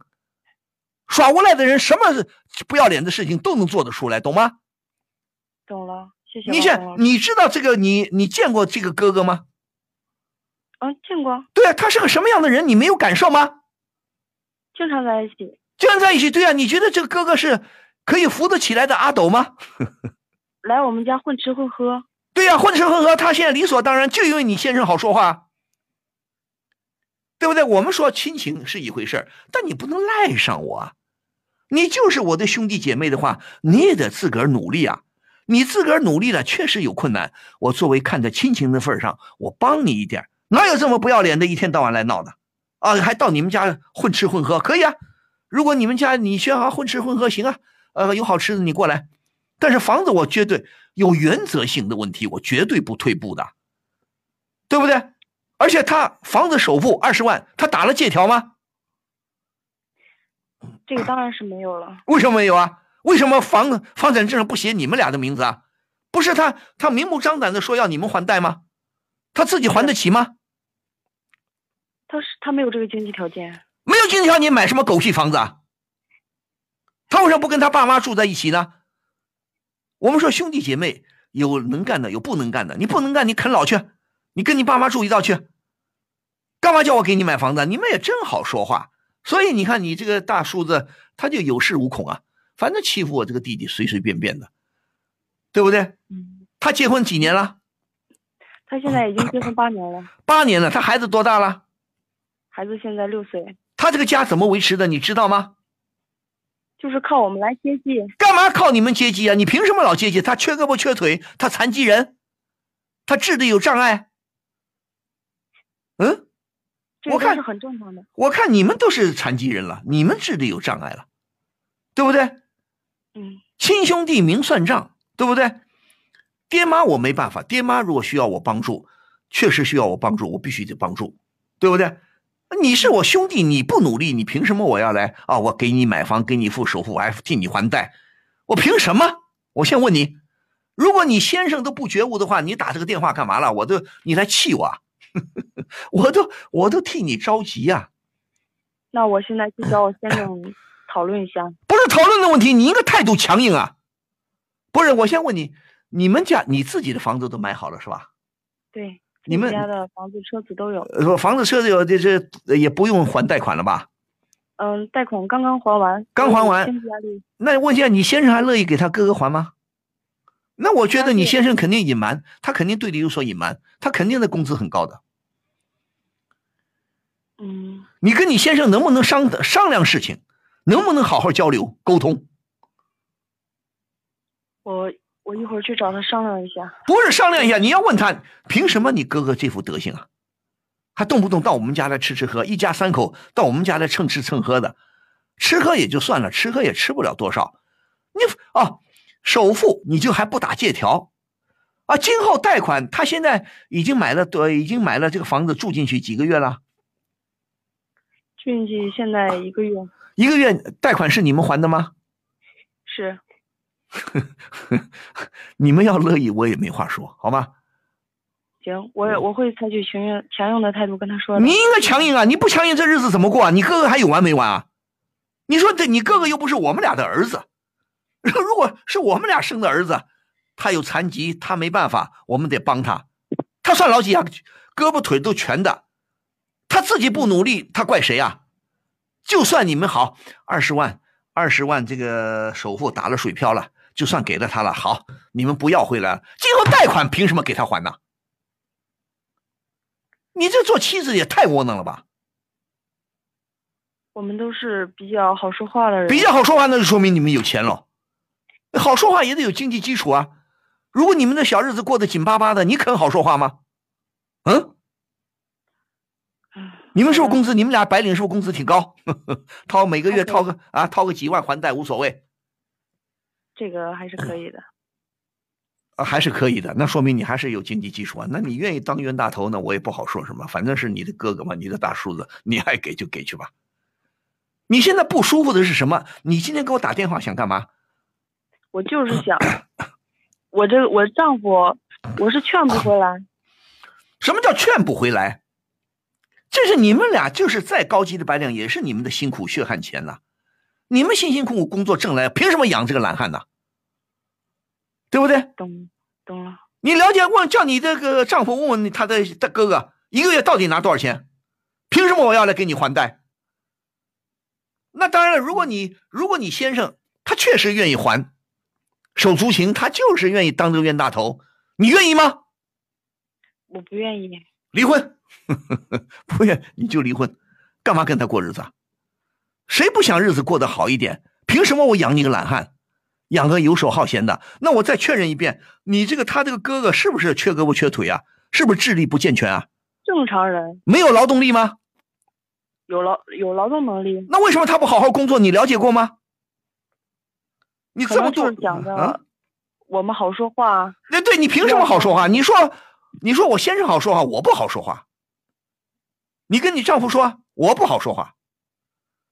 耍无赖的人，什么不要脸的事情都能做得出来，懂吗？懂了，谢谢。你现你知道这个你你见过这个哥哥吗？啊，见过。对啊，他是个什么样的人？你没有感受吗？经常在一起。经常在一起，对啊，你觉得这个哥哥是可以扶得起来的阿斗吗？来我们家混吃混喝。对呀，混吃混喝，他现在理所当然，就因为你先生好说话，对不对？我们说亲情是一回事但你不能赖上我啊！你就是我的兄弟姐妹的话，你也得自个儿努力啊！你自个儿努力了，确实有困难。我作为看在亲情的份上，我帮你一点。哪有这么不要脸的，一天到晚来闹的？啊，还到你们家混吃混喝，可以啊。如果你们家你需要混吃混喝，行啊。呃，有好吃的你过来。但是房子我绝对有原则性的问题，我绝对不退步的，对不对？而且他房子首付二十万，他打了借条吗？这个当然是没有了。为什么没有啊？为什么房房产证上不写你们俩的名字啊？不是他，他明目张胆的说要你们还贷吗？他自己还得起吗？他是他没有这个经济条件，没有经济条件买什么狗屁房子啊？他为什么不跟他爸妈住在一起呢？我们说兄弟姐妹有能干的，有不能干的。你不能干，你啃老去，你跟你爸妈住一道去。干嘛叫我给你买房子？你们也真好说话。所以你看，你这个大叔子他就有恃无恐啊，反正欺负我这个弟弟随随便便的，对不对？嗯。他结婚几年了？他现在已经结婚八年了。八年了，他孩子多大了？孩子现在六岁。他这个家怎么维持的？你知道吗？就是靠我们来接济。干嘛靠你们接济啊？你凭什么老接济？他缺胳膊缺腿，他残疾人，他智力有障碍。嗯，我看是很正常的。我看你们都是残疾人了，你们智力有障碍了，对不对？嗯。亲兄弟明算账，对不对？爹妈我没办法，爹妈如果需要我帮助，确实需要我帮助，我必须得帮助，对不对？你是我兄弟，你不努力，你凭什么我要来啊？我给你买房，给你付首付，我还替你还贷，我凭什么？我先问你，如果你先生都不觉悟的话，你打这个电话干嘛了？我都你来气我，我都我都替你着急呀。那我现在去找我先生讨论一下。不是讨论的问题，你应该态度强硬啊。不是，我先问你。你们家你自己的房子都买好了是吧？对，你们家的房子、车子都有。呃，房子、车子有，这这也不用还贷款了吧？嗯，贷款刚刚还完。刚还完。那问一下，你先生还乐意给他哥哥还吗？那我觉得你先生肯定隐瞒，他肯定对你有所隐瞒，他肯定的工资很高的。嗯。你跟你先生能不能商商量事情？能不能好好交流沟通？我。我一会儿去找他商量一下。不是商量一下，你要问他凭什么你哥哥这副德行啊？还动不动到我们家来吃吃喝，一家三口到我们家来蹭吃蹭喝的，吃喝也就算了，吃喝也吃不了多少。你啊，首付你就还不打借条啊？今后贷款，他现在已经买了，对，已经买了这个房子住进去几个月了？住进去现在一个月。一个月贷款是你们还的吗？是。你们要乐意，我也没话说，好吗？行，我我会采取强硬强硬的态度跟他说的。你应该强硬啊！你不强硬，这日子怎么过啊？你哥哥还有完没完啊？你说这，你哥哥又不是我们俩的儿子，如果是我们俩生的儿子，他有残疾，他没办法，我们得帮他。他算老几啊？胳膊腿都全的，他自己不努力，他怪谁啊？就算你们好，二十万，二十万这个首付打了水漂了，就算给了他了。好，你们不要回来了，今后贷款凭什么给他还呢？你这做妻子也太窝囊了吧！我们都是比较好说话的人，比较好说话，那就说明你们有钱了。好说话也得有经济基础啊。如果你们的小日子过得紧巴巴的，你肯好说话吗？嗯？你们是不是工资？你们俩白领是不是工资挺高？掏每个月掏个啊，掏个几万还贷无所谓。这个还是可以的。啊，还是可以的，那说明你还是有经济基础啊。那你愿意当冤大头呢？我也不好说什么，反正是你的哥哥嘛，你的大叔子，你爱给就给去吧。你现在不舒服的是什么？你今天给我打电话想干嘛？我就是想，我这我丈夫，我是劝不回来。什么叫劝不回来？这是你们俩就是再高级的白领，也是你们的辛苦血汗钱呐。你们辛辛苦苦工作挣来，凭什么养这个懒汉呢？对不对？懂懂了。你了解问叫你这个丈夫问问他的他哥哥一个月到底拿多少钱？凭什么我要来给你还贷？那当然了，如果你如果你先生他确实愿意还，手足情，他就是愿意当这个冤大头，你愿意吗？我不愿意。离婚，不愿你就离婚，干嘛跟他过日子啊？谁不想日子过得好一点？凭什么我养你个懒汉？养个游手好闲的，那我再确认一遍，你这个他这个哥哥是不是缺胳膊缺腿啊？是不是智力不健全啊？正常人没有劳动力吗？有劳有劳动能力。那为什么他不好好工作？你了解过吗？你这么做讲的，我们好说话。那对你凭什么好说话？你说，你说我先生好说话，我不好说话。你跟你丈夫说，我不好说话。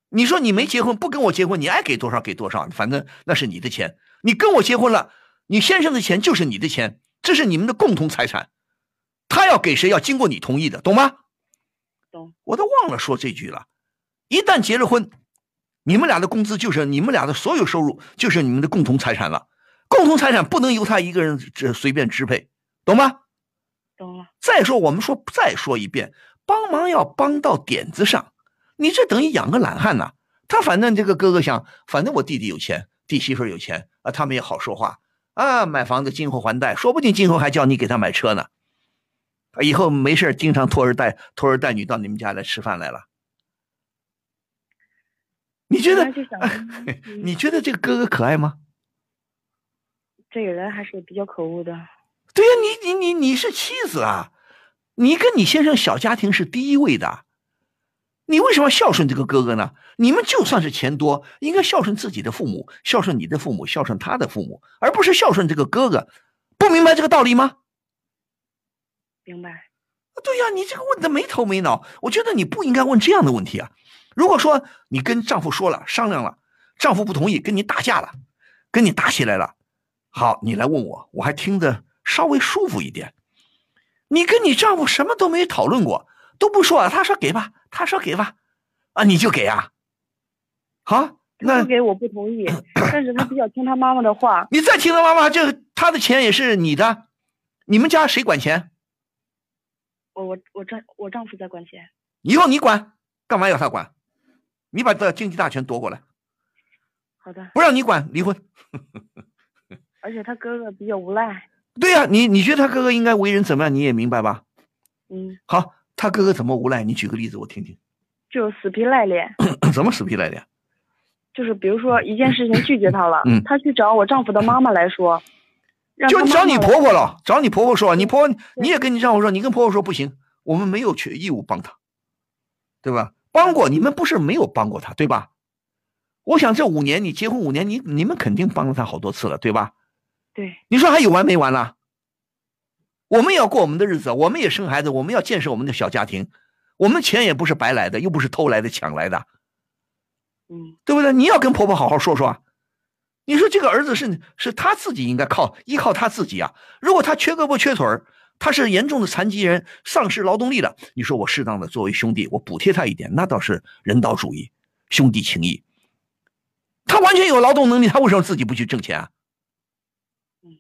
你说你没结婚，不跟我结婚，你爱给多少给多少，反正那是你的钱。你跟我结婚了，你先生的钱就是你的钱，这是你们的共同财产。他要给谁，要经过你同意的，懂吗？懂。我都忘了说这句了。一旦结了婚，你们俩的工资就是你们俩的所有收入，就是你们的共同财产了。共同财产不能由他一个人这随便支配，懂吗？懂了。再说，我们说再说一遍，帮忙要帮到点子上。你这等于养个懒汉呐！他反正这个哥哥想，反正我弟弟有钱，弟媳妇有钱啊，他们也好说话啊，买房子今后还贷，说不定今后还叫你给他买车呢。以后没事经常拖儿带拖儿带女到你们家来吃饭来了。你觉得？你觉得这个哥哥可爱吗？这个人还是比较可恶的。对呀，你你你你是妻子啊，你跟你先生小家庭是第一位的。你为什么孝顺这个哥哥呢？你们就算是钱多，应该孝顺自己的父母，孝顺你的父母，孝顺他的父母，而不是孝顺这个哥哥。不明白这个道理吗？明白。对呀，你这个问的没头没脑。我觉得你不应该问这样的问题啊。如果说你跟丈夫说了，商量了，丈夫不同意，跟你打架了，跟你打起来了，好，你来问我，我还听着稍微舒服一点。你跟你丈夫什么都没讨论过，都不说，他说给吧。他说给吧，啊，你就给啊，好，那不给我不同意，但是他比较听他妈妈的话。你再听他妈妈，这他的钱也是你的，你们家谁管钱？我我我丈我丈夫在管钱。以后你管，干嘛要他管？你把这经济大权夺过来。好的。不让你管，离婚。而且他哥哥比较无赖。对呀，你你觉得他哥哥应该为人怎么样？你也明白吧？嗯。好。他哥哥怎么无赖？你举个例子我听听。就死皮赖脸。怎么死皮赖脸？就是比如说一件事情拒绝他了，他去找我丈夫的妈妈来说，就找你婆婆了，找你婆婆说，你婆你也跟你丈夫说，你跟婆婆说不行，我们没有去义务帮他，对吧？帮过你们不是没有帮过他，对吧？我想这五年你结婚五年，你你们肯定帮了他好多次了，对吧？对。你说还有完没完了？我们也要过我们的日子，我们也生孩子，我们要建设我们的小家庭，我们钱也不是白来的，又不是偷来的、抢来的，嗯，对不对？你要跟婆婆好好说说，你说这个儿子是是他自己应该靠依靠他自己啊。如果他缺胳膊缺腿儿，他是严重的残疾人，丧失劳动力了，你说我适当的作为兄弟，我补贴他一点，那倒是人道主义、兄弟情谊。他完全有劳动能力，他为什么自己不去挣钱啊？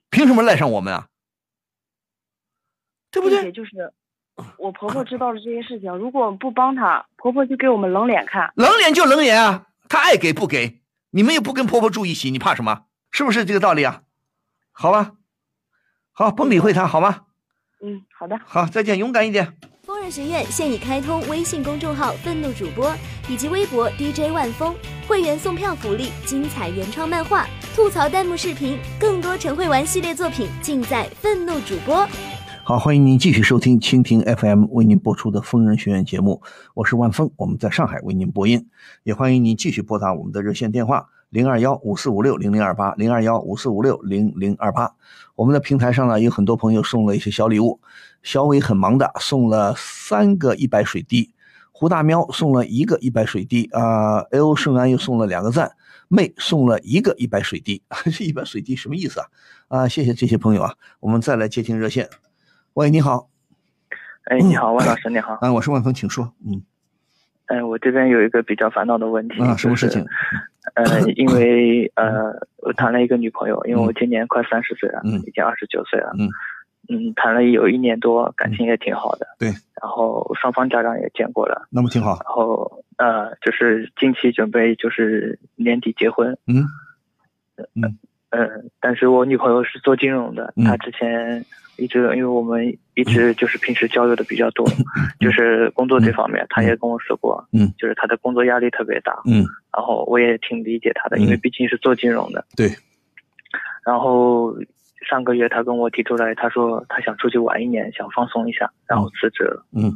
凭什么赖上我们啊？对不对？就是我婆婆知道了这些事情，如果不帮她，婆婆就给我们冷脸看。冷脸就冷脸啊，她爱给不给，你们又不跟婆婆住一起，你怕什么？是不是这个道理啊？好吧，好，甭理会她，好吗？嗯，好的。好，再见，勇敢一点。疯人学院现已开通微信公众号“愤怒主播”以及微博 DJ 万峰，会员送票福利、精彩原创漫画、吐槽弹幕视频，更多陈慧玩系列作品尽在愤怒主播。好，欢迎您继续收听蜻蜓 FM 为您播出的疯人学院节目，我是万峰，我们在上海为您播音，也欢迎您继续拨打我们的热线电话零二幺五四五六零零二八零二幺五四五六零零二八。我们的平台上呢，有很多朋友送了一些小礼物。小伟很忙的，送了三个一百水滴；胡大喵送了一个一百水滴啊；L 圣安又送了两个赞；妹送了一个一百水滴。这一百水滴什么意思啊？啊，谢谢这些朋友啊！我们再来接听热线。喂，你好。哎，你好，万老师，你好。啊，我是万峰，请说。嗯。哎，我这边有一个比较烦恼的问题。啊，什么事情？呃，因为呃，我谈了一个女朋友，因为我今年快三十岁了，嗯已经二十九岁了。嗯。嗯，谈了有一年多，感情也挺好的。对，然后双方家长也见过了，那么挺好。然后呃，就是近期准备就是年底结婚。嗯，嗯嗯，但是我女朋友是做金融的，她之前一直因为我们一直就是平时交流的比较多，就是工作这方面，她也跟我说过，嗯，就是她的工作压力特别大，嗯，然后我也挺理解她的，因为毕竟是做金融的。对，然后。上个月她跟我提出来，她说她想出去玩一年，想放松一下，然后辞职了。嗯，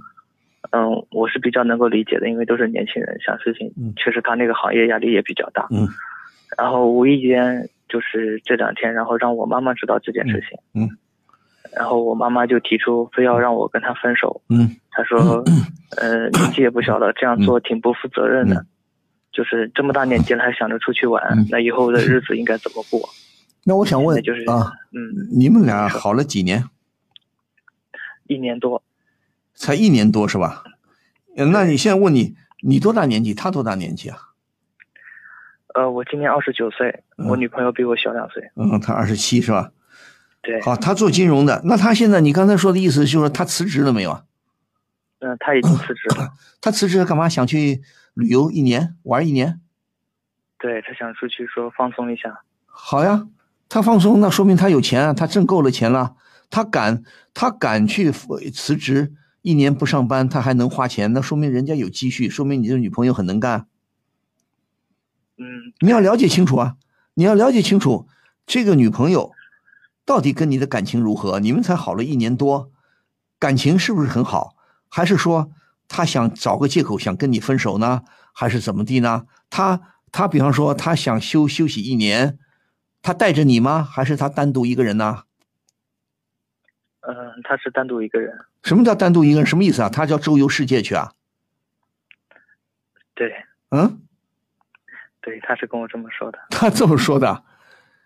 嗯，我是比较能够理解的，因为都是年轻人，想事情，确实他那个行业压力也比较大。嗯，然后无意间就是这两天，然后让我妈妈知道这件事情。嗯，然后我妈妈就提出非要让我跟他分手。嗯，她说，呃，年纪也不小了，这样做挺不负责任的，就是这么大年纪了还想着出去玩，那以后的日子应该怎么过？那我想问啊，嗯，你们俩好了几年？一年多，才一年多是吧？那你现在问你，你多大年纪？他多大年纪啊？呃，我今年二十九岁，我女朋友比我小两岁。嗯，她二十七是吧？对。好，她做金融的，那她现在你刚才说的意思就是她辞职了没有啊？嗯，她已经辞职了。他辞职干嘛？想去旅游一年，玩一年？对她想出去说放松一下。好呀。她放松，那说明她有钱啊，她挣够了钱了，她敢，她敢去辞职，一年不上班，她还能花钱，那说明人家有积蓄，说明你这女朋友很能干。嗯，你要了解清楚啊，你要了解清楚，这个女朋友到底跟你的感情如何？你们才好了一年多，感情是不是很好？还是说他想找个借口想跟你分手呢？还是怎么地呢？他他比方说他想休休息一年。他带着你吗？还是他单独一个人呢？嗯，他是单独一个人。什么叫单独一个人？什么意思啊？他叫周游世界去啊？对。嗯。对，他是跟我这么说的。他这么说的。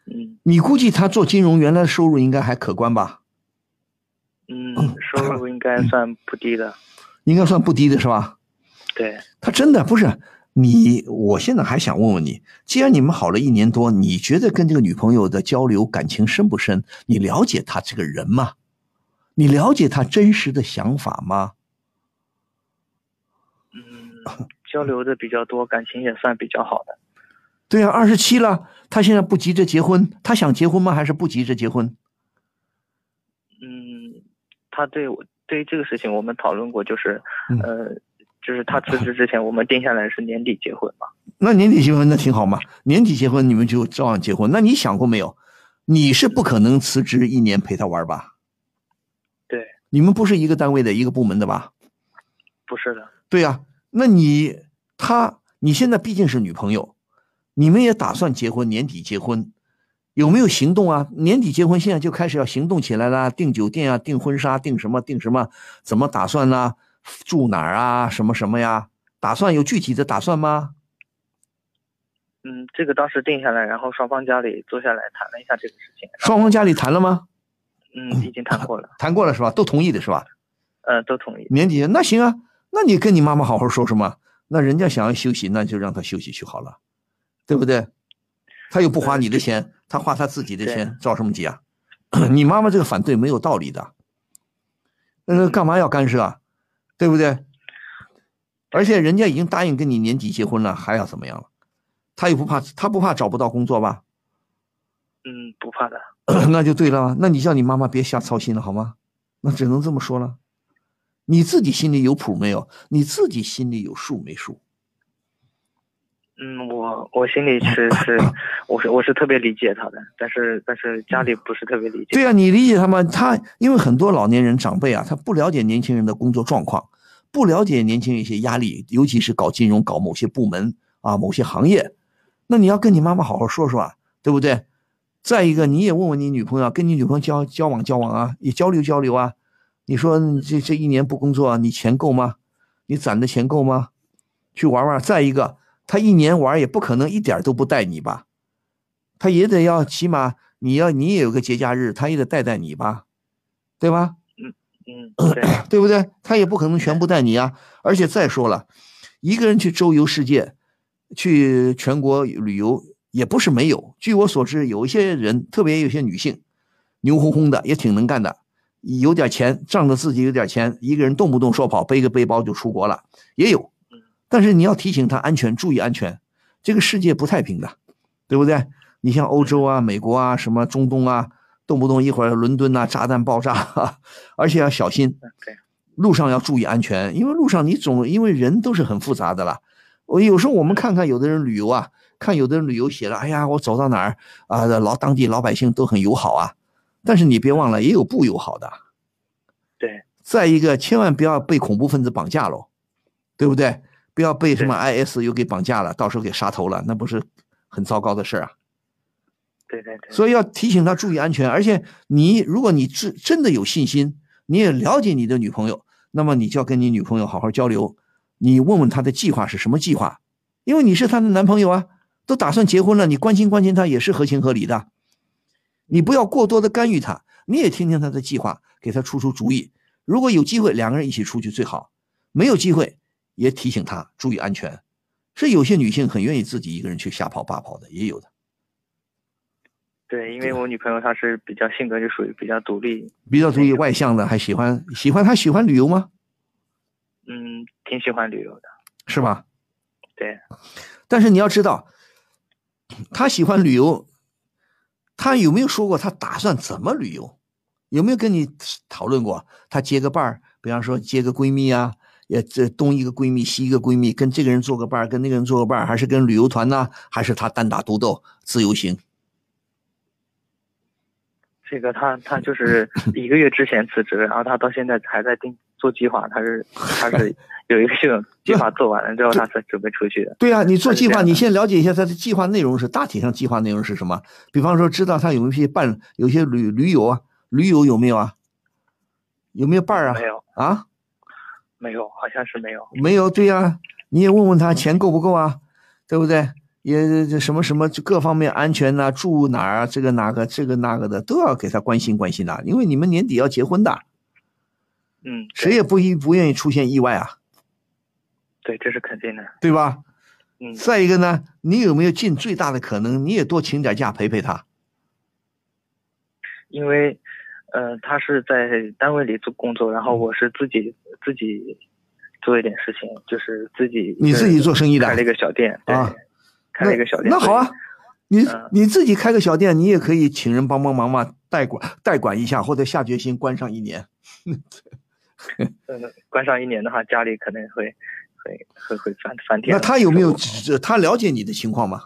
嗯。你估计他做金融原来的收入应该还可观吧？嗯，收入应该算不低的。应该算不低的是吧？对。他真的不是。你，我现在还想问问你，既然你们好了一年多，你觉得跟这个女朋友的交流感情深不深？你了解她这个人吗？你了解她真实的想法吗？嗯，交流的比较多，感情也算比较好的。对呀，二十七了，他现在不急着结婚，他想结婚吗？还是不急着结婚？嗯，他对我对于这个事情，我们讨论过，就是呃。就是他辞职之前，我们定下来是年底结婚嘛。那年底结婚那挺好嘛，年底结婚你们就照样结婚。那你想过没有？你是不可能辞职一年陪他玩吧？对。你们不是一个单位的一个部门的吧？不是的。对呀，那你他你现在毕竟是女朋友，你们也打算结婚，年底结婚，有没有行动啊？年底结婚，现在就开始要行动起来了，订酒店啊，订婚纱，订什么订什么，怎么打算呢？住哪儿啊？什么什么呀？打算有具体的打算吗？嗯，这个当时定下来，然后双方家里坐下来谈了一下这个事情。双方家里谈了吗？嗯，已经谈过了。谈过了是吧？都同意的是吧？呃，都同意。年底那行啊，那你跟你妈妈好好说什么。那人家想要休息，那就让他休息去好了，对不对？他又不花你的钱，他花他自己的钱，着什么急啊？你妈妈这个反对没有道理的，呃，干嘛要干涉啊？对不对？而且人家已经答应跟你年底结婚了，还要怎么样了？他又不怕，他不怕找不到工作吧？嗯，不怕的。那就对了，那你叫你妈妈别瞎操心了，好吗？那只能这么说了。你自己心里有谱没有？你自己心里有数没数？嗯，我我心里是是，我是我是特别理解他的，但是但是家里不是特别理解。对呀，你理解他吗？他因为很多老年人长辈啊，他不了解年轻人的工作状况，不了解年轻人一些压力，尤其是搞金融、搞某些部门啊、某些行业。那你要跟你妈妈好好说说啊，对不对？再一个，你也问问你女朋友，跟你女朋友交交往交往啊，也交流交流啊。你说这这一年不工作，你钱够吗？你攒的钱够吗？去玩玩。再一个，他一年玩也不可能一点都不带你吧？他也得要起码你要你也有个节假日，他也得带带你吧，对吧？嗯嗯，对，对不对？他也不可能全部带你啊。而且再说了，一个人去周游世界，去全国旅游也不是没有。据我所知，有一些人，特别有些女性，牛哄哄的，也挺能干的。有点钱，仗着自己有点钱，一个人动不动说跑，背个背包就出国了，也有。但是你要提醒他安全，注意安全。这个世界不太平的，对不对？你像欧洲啊、美国啊、什么中东啊，动不动一会儿伦敦呐炸弹爆炸，而且要小心。路上要注意安全，因为路上你总因为人都是很复杂的了。我有时候我们看看有的人旅游啊，看有的人旅游写了，哎呀，我走到哪儿啊，老当地老百姓都很友好啊。但是你别忘了，也有不友好的。对。再一个，千万不要被恐怖分子绑架喽，对不对？不要被什么 IS 又给绑架了，到时候给杀头了，那不是很糟糕的事啊。对对对。所以要提醒他注意安全，而且你如果你真真的有信心，你也了解你的女朋友，那么你就要跟你女朋友好好交流，你问问她的计划是什么计划，因为你是她的男朋友啊，都打算结婚了，你关心关心她也是合情合理的。你不要过多的干预她，你也听听她的计划，给她出出主意。如果有机会，两个人一起出去最好；没有机会，也提醒她注意安全。是有些女性很愿意自己一个人去瞎跑八跑的，也有的。对，因为我女朋友她是比较性格就属于比较独立，比较独立外向的，还喜欢喜欢她喜欢旅游吗？嗯，挺喜欢旅游的，是吧？对。但是你要知道，她喜欢旅游。她有没有说过她打算怎么旅游？有没有跟你讨论过？她接个伴儿，比方说接个闺蜜啊，也这东一个闺蜜西一个闺蜜，跟这个人做个伴儿，跟那个人做个伴儿，还是跟旅游团呢？还是他单打独斗自由行？这个他他就是一个月之前辞职，然后他到现在还在定做计划，他是 他是有一个系统 计划做完了之后，他才准备出去的。对啊，你做计划，你先了解一下他的计划内容是大体上计划内容是什么？比方说，知道他有一些伴，有些旅旅游啊，旅游有没有啊？有没有伴儿啊？没有啊？没有，好像是没有。没有，对呀，你也问问他钱够不够啊？对不对？也这什么什么各方面安全呐，住哪儿啊？这个哪个这个那个的都要给他关心关心的，因为你们年底要结婚的。嗯，谁也不一不愿意出现意外啊。对，这是肯定的，对吧？嗯。再一个呢，你有没有尽最大的可能，你也多请点假陪陪他？因为，呃，他是在单位里做工作，然后我是自己自己做一点事情，就是自己你自己做生意的，开了一个小店啊。开了一个小店，那好啊，你你自己开个小店，你也可以请人帮帮忙嘛，代管代管一下，或者下决心关上一年。关上一年的话，家里可能会会会会翻翻天。那他有没有他了解你的情况吗？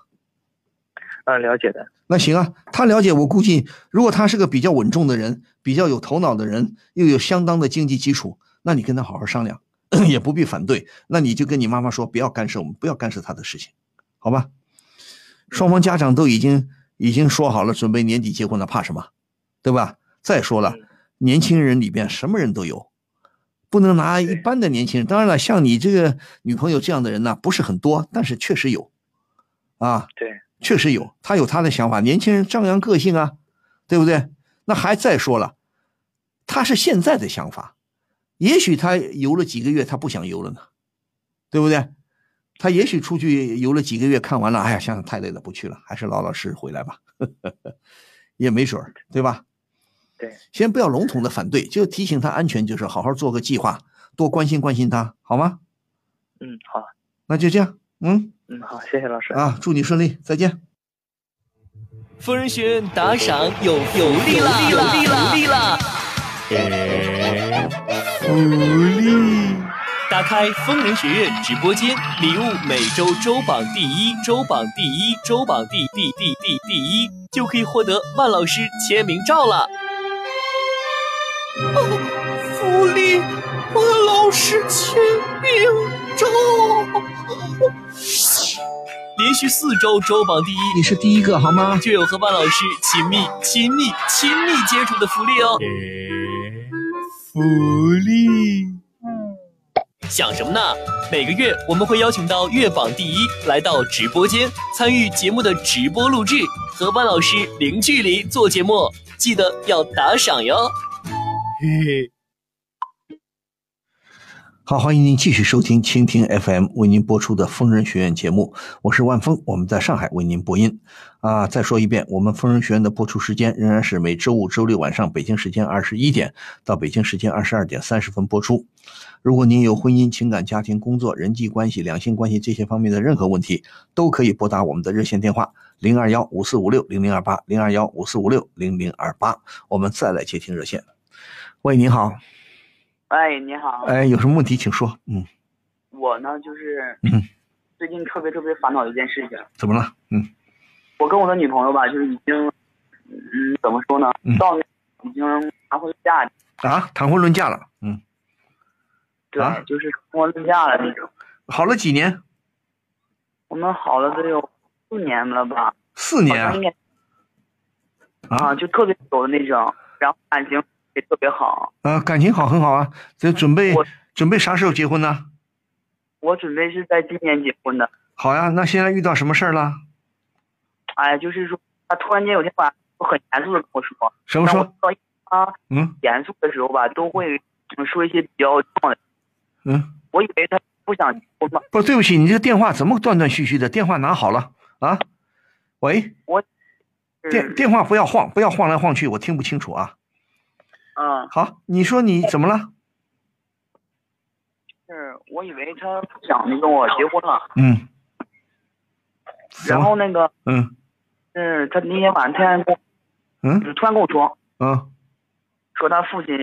啊，了解的。那行啊，他了解，我估计如果他是个比较稳重的人，比较有头脑的人，又有相当的经济基础，那你跟他好好商量，也不必反对。那你就跟你妈妈说，不要干涉我们，不要干涉他的事情，好吧？双方家长都已经已经说好了，准备年底结婚了，怕什么？对吧？再说了，年轻人里边什么人都有，不能拿一般的年轻人。当然了，像你这个女朋友这样的人呢，不是很多，但是确实有，啊，对，确实有，他有他的想法，年轻人张扬个性啊，对不对？那还再说了，他是现在的想法，也许他游了几个月，他不想游了呢，对不对？他也许出去游了几个月，看完了，哎呀，想想太累了，不去了，还是老老实实回来吧，也没准儿，对吧？对，先不要笼统的反对，就提醒他安全，就是好好做个计划，多关心关心他，好吗？嗯，好，那就这样，嗯嗯，好，谢谢老师。啊，祝你顺利，再见。夫人学院打赏有有利了，有利了，有利啦！福利！打开疯人学院直播间，礼物每周周榜第一，周榜第一，周榜第第第第第一，就可以获得万老师签名照了。哦，福利，万老师签名照。连续四周周榜第一，你是第一个好吗？就有和万老师亲密、亲密、亲密接触的福利哦。福利，想什么呢？每个月我们会邀请到月榜第一来到直播间，参与节目的直播录制，和班老师零距离做节目，记得要打赏哟。嘿嘿。好，欢迎您继续收听蜻蜓 FM 为您播出的疯人学院节目，我是万峰，我们在上海为您播音。啊，再说一遍，我们疯人学院的播出时间仍然是每周五、周六晚上北京时间二十一点到北京时间二十二点三十分播出。如果您有婚姻、情感、家庭、工作、人际关系、两性关系这些方面的任何问题，都可以拨打我们的热线电话零二幺五四五六零零二八零二幺五四五六零零二八。我们再来接听热线。喂，您好。哎，你好。哎，有什么问题请说。嗯，我呢就是，嗯，最近特别特别烦恼一件事情。怎么了？嗯，我跟我的女朋友吧，就是已经，嗯，怎么说呢，嗯到那已经谈婚论嫁，啊，谈婚论嫁了。嗯，对，啊就是谈婚论嫁了那种。好了几年？我们好了得有四年了吧？四年啊啊，就特别久的那种，然后感情也特别好。啊，感情好很好啊。这准备准备啥时候结婚呢？我准备是在今年结婚的。好呀，那现在遇到什么事儿了？哎，就是说，他突然间有天晚上很严肃的跟我说，什么说？说他嗯严肃的时候吧，都会嗯说一些比较重的。嗯，我以为他不想结婚嘛。不，对不起，你这个电话怎么断断续续的？电话拿好了啊。喂，我电电话不要晃，不要晃来晃去，我听不清楚啊。嗯，好，你说你怎么了？是我以为他不想跟我结婚了，嗯。然后那个嗯。是他那天晚上突然跟我嗯？突然跟我说，嗯。说他父亲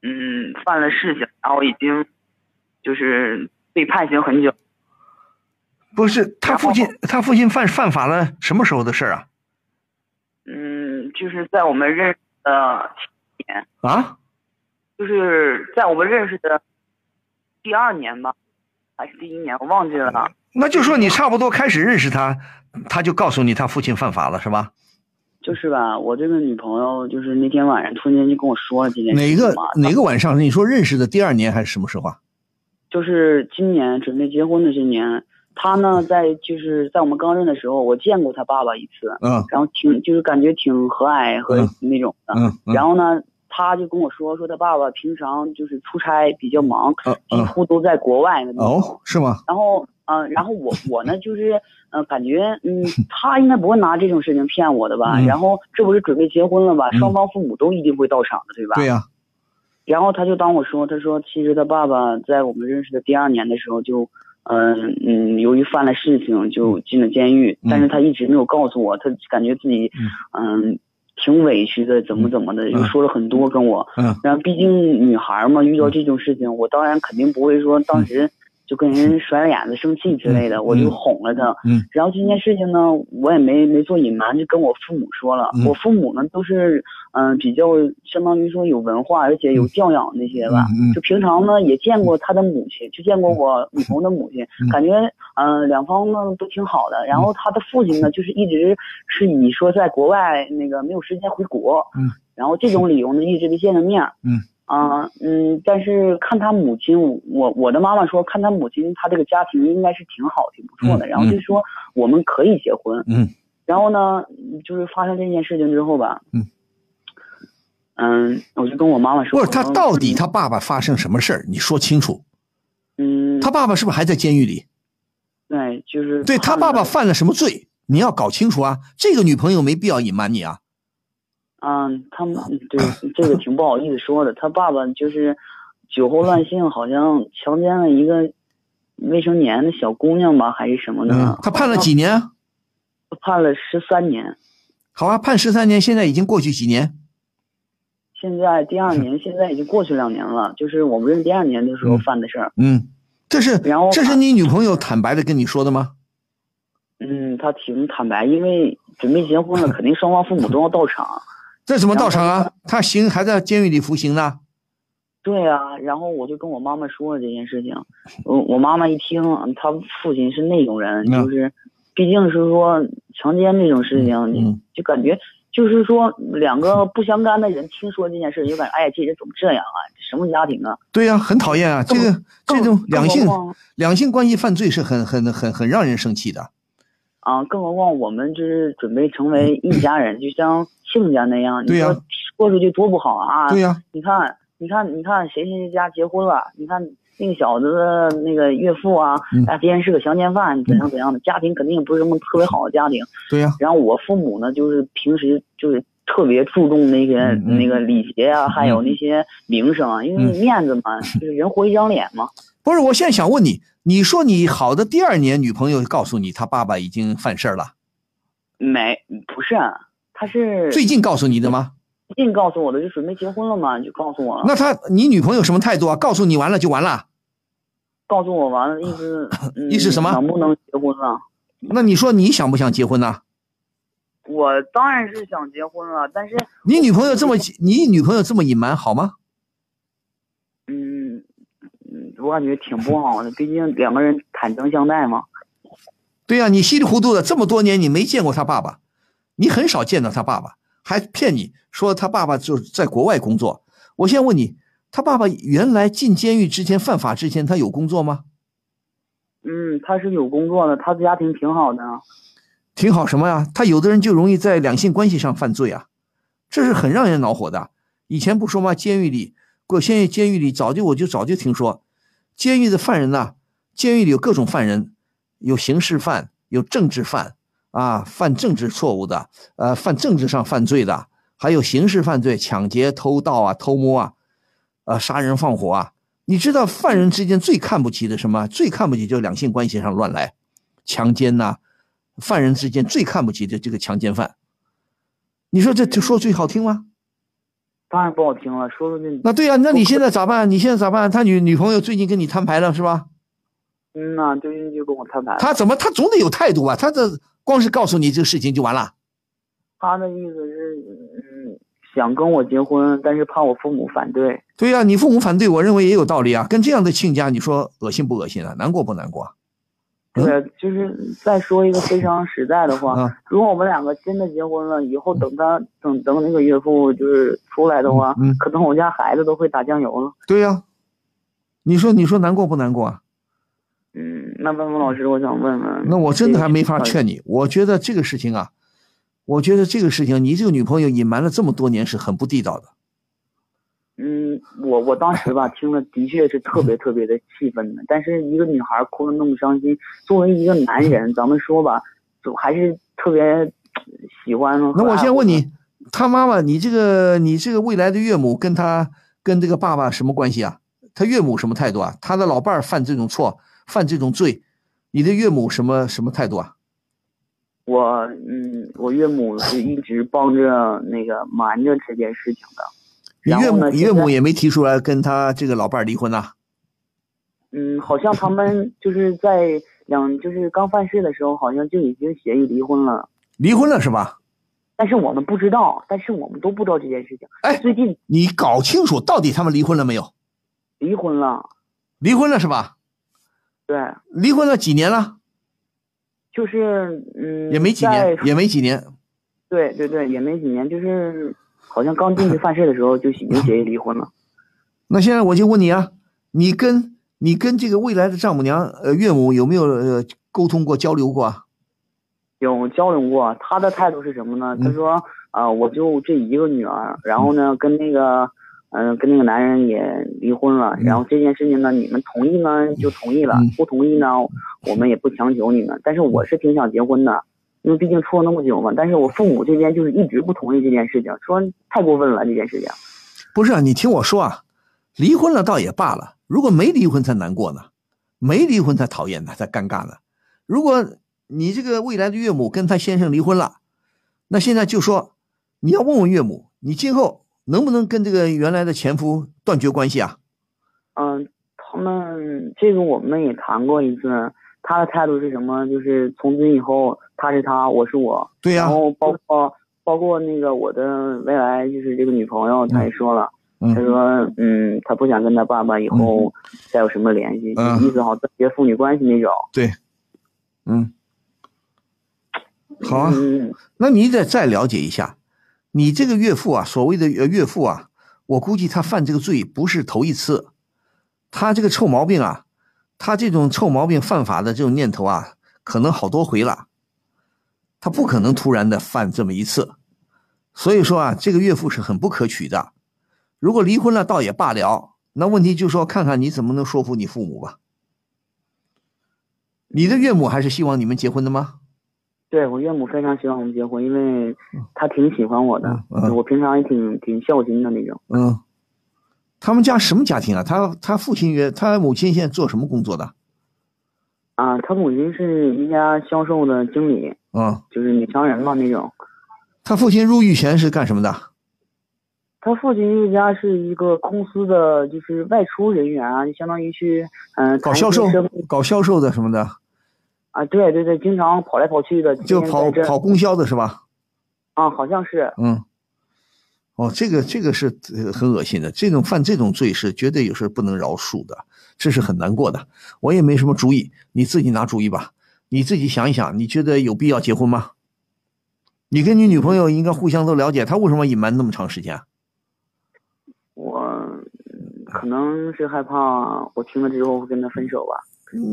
嗯犯了事情，然后已经就是被判刑很久。不是他父亲，他父亲犯犯法了，什么时候的事儿啊？嗯，就是在我们认识的七年，啊？就是在我们认识的第二年吧，还是第一年，我忘记了。那就说你差不多开始认识他，他就告诉你他父亲犯法了，是吧？就是吧，我这个女朋友就是那天晚上突然间就跟我说了这件事哪个哪个晚上？你说认识的第二年还是什么时候啊？就是今年准备结婚的这年，他呢在就是在我们刚认的时候，我见过他爸爸一次，嗯然后挺就是感觉挺和蔼和嗯那种的，嗯嗯然后呢，他就跟我说说他爸爸平常就是出差比较忙，嗯几嗯乎都在国外的那种。哦，是吗？然后，嗯、然后我我呢，就是，嗯、感觉，嗯，他应该不会拿这种事情骗我的吧？嗯然后这不是准备结婚了吧？嗯双方父母都一定会到场的，对吧？对呀、然后他就当我说，他说其实他爸爸在我们认识的第二年的时候就，嗯嗯，由于犯了事情就进了监狱，嗯但是他一直没有告诉我，他感觉自己，嗯。挺委屈的，怎么怎么的，又说了很多跟我。嗯然后毕竟女孩嘛，遇到这种事情，我当然肯定不会说当时就跟人甩脸子、生气之类的，我就哄了他。嗯。然后这件事情呢，我也没没做隐瞒，就跟我父母说了。嗯。我父母呢都是嗯、比较相当于说有文化，而且有教养那些吧。就平常呢也见过他的母亲，就见过我女朋友的母亲，嗯。感觉嗯、呃两方呢都挺好的。然后他的父亲呢，就是一直是以说在国外那个没有时间回国，嗯，然后这种理由呢一直没见着面啊，嗯，但是看他母亲，我我的妈妈说，看他母亲，他这个家庭应该是挺好，挺不错的。嗯然后就说我们可以结婚。嗯。然后呢，就是发生这件事情之后吧，嗯，嗯，我就跟我妈妈说，不是他到底他爸爸发生什么事儿？你说清楚。嗯，他爸爸是不是还在监狱里？对，就是对他爸爸犯了什么罪？你要搞清楚啊！这个女朋友没必要隐瞒你啊。嗯，他们对 这个挺不好意思说的。他爸爸就是酒后乱性，好像强奸了一个未成年的小姑娘吧，还是什么的。嗯，他判了几年啊？判了十三年。好啊，判十三年，现在已经过去几年？现在第二年，现在已经过去两年了，就是我们认识第二年的时候犯的事儿。嗯，这是然后这是你女朋友坦白的跟你说的吗？嗯，她挺坦白，因为准备结婚了，肯定双方父母都要到场。这怎么到场啊？他刑还在监狱里服刑呢。对啊，然后我就跟我妈妈说了这件事情，我我妈妈一听，他父亲是那种人，嗯就是毕竟是说强奸这种事情，就感觉就是说两个不相干的人听说这件事，就感觉哎呀，这人怎么这样啊？什么家庭啊？对呀、很讨厌啊！这个这种两性两性关系犯罪是很很很很让人生气的。啊，更何况我们就是准备成为一家人，就像亲家那样。对呀你说过出去多不好啊！对呀你看，你看，你看谁谁谁家结婚了？你看那个小子的那个岳父啊，嗯啊，别人是个强奸犯，怎样怎样的，家庭肯定也不是什么特别好的家庭。对呀、然后我父母呢，就是平时就是特别注重那些、嗯嗯那个礼节啊，还有那些名声啊，因为嗯面子嘛，就是人活一张脸嘛。不是，我现在想问你，你说你好的第二年，女朋友告诉你她爸爸已经犯事儿了，没，不是，啊他是最近告诉你的吗？最近告诉我的，就准备结婚了嘛，就告诉我了。那他你女朋友什么态度啊？告诉你完了就完了？告诉我完了，意思、嗯、意思什么能不能结婚了？那你说你想不想结婚呢？我当然是想结婚了，但是你女朋友这么你女朋友这么隐瞒好吗？嗯嗯，我感觉挺不好的，毕竟两个人坦诚相待嘛。对呀、你稀里糊涂的这么多年你没见过他爸爸，你很少见到他爸爸，还骗你说他爸爸就是在国外工作。我现在问你，他爸爸原来进监狱之前犯法之前他有工作吗？嗯，他是有工作的，他的家庭挺好的。挺好什么呀？他有的人就容易在两性关系上犯罪啊，这是很让人恼火的。以前不说吗？监狱里，过现在监狱里早就我就早就听说，监狱的犯人呐、监狱里有各种犯人，有刑事犯，有政治犯啊，犯政治错误的，呃，犯政治上犯罪的，还有刑事犯罪，抢劫、偷盗啊、偷摸啊，呃，杀人放火啊。你知道犯人之间最看不起的什么？最看不起就是两性关系上乱来，强奸呐、犯人之间最看不起的这个强奸犯。你说这这说最好听吗？当然不好听了，说说那。那对呀、那你现在咋办？你现在咋办？他女女朋友最近跟你摊牌了是吧？嗯呐、最近就跟我摊牌了。他怎么他总得有态度吧？他这光是告诉你这个事情就完了？他的意思是，嗯，想跟我结婚，但是怕我父母反对。对呀、你父母反对，我认为也有道理啊。跟这样的亲家，你说恶心不恶心啊？难过不难过啊？对，就是再说一个非常实在的话，啊 如果我们两个真的结婚了，以后等他等等那个岳父就是出来的话，嗯可能我家孩子都会打酱油了。对呀、你说你说难过不难过啊？嗯，那问问老师，我想问问，那我真的还没法劝你。我觉得这个事情啊，我觉得这个事情，你这个女朋友隐瞒了这么多年是很不地道的。嗯，我我当时吧 听了的确是特别特别的气愤的，但是一个女孩哭的那么伤心，作为一个男人，咱们说吧，就还是特别喜欢。那我先问你，他妈妈，你这个你这个未来的岳母跟他跟这个爸爸什么关系啊？他岳母什么态度啊？他的老伴儿犯这种错，犯这种罪，你的岳母什么什么态度啊？我嗯，我岳母是一直帮着那个瞒着这件事情的。你岳母你岳母也没提出来跟他这个老伴儿离婚呐、嗯，好像他们就是在两就是刚犯事的时候，好像就已经协议离婚了。离婚了是吧？但是我们不知道，但是我们都不知道这件事情。哎，最近你搞清楚到底他们离婚了没有？离婚了，离婚了是吧？对，离婚了几年了？就是嗯，也没几年，也没几年。对对对，也没几年，就是好像刚进去犯事的时候就已经协议离婚了。那现在我就问你啊，你跟你跟这个未来的丈母娘呃岳母有没有呃沟通过交流过啊？有交流过，他的态度是什么呢？他说啊、我就这一个女儿，然后呢，跟那个，嗯、跟那个男人也离婚了，然后这件事情呢，你们同意呢就同意了，不同意呢，我们也不强求你们。但是我是挺想结婚的，因为毕竟处了那么久嘛。但是我父母这边就是一直不同意这件事情，说太过分了这件事情。不是啊，你听我说啊，离婚了倒也罢了，如果没离婚才难过呢，没离婚才讨厌呢，才尴尬呢。如果你这个未来的岳母跟他先生离婚了，那现在就说你要问问岳母，你今后能不能跟这个原来的前夫断绝关系啊？嗯，他们这个我们也谈过一次，他的态度是什么？就是从今以后他是他，我是我。对呀。然后包括包括那个我的未来就是这个女朋友，他也说了，嗯。他说嗯，他不想跟他爸爸以后再有什么联系，嗯。意思好断绝父女关系那种。对，嗯，好啊，嗯。那你得再了解一下，你这个岳父啊，所谓的呃岳父啊，我估计他犯这个罪不是头一次，他这个臭毛病啊，他这种臭毛病犯法的这种念头啊，可能好多回了，他不可能突然的犯这么一次，所以说啊，这个岳父是很不可取的。如果离婚了倒也罢了，那问题就说看看你怎么能说服你父母吧。你的岳母还是希望你们结婚的吗？对我岳母非常希望我们结婚，因为她挺喜欢我的，嗯我平常也挺挺孝心的那种。嗯，他们家什么家庭啊？他他父亲也，他母亲现在做什么工作的？啊，他母亲是一家销售的经理，啊、就是女强人嘛那种。他父亲入狱前是干什么的？他父亲一家是一个公司的，就是外出人员啊，就相当于去嗯、搞销售搞销售的什么的，啊，对对对，经常跑来跑去的，就跑跑供销的是吧？啊，好像是。嗯，哦，这个这个是呃很恶心的，这种犯这种罪是绝对有时候不能饶恕的，这是很难过的。我也没什么主意，你自己拿主意吧。你自己想一想，你觉得有必要结婚吗？你跟你女朋友应该互相都了解，她为什么隐瞒那么长时间啊？我嗯可能是害怕我听了之后会跟她分手吧。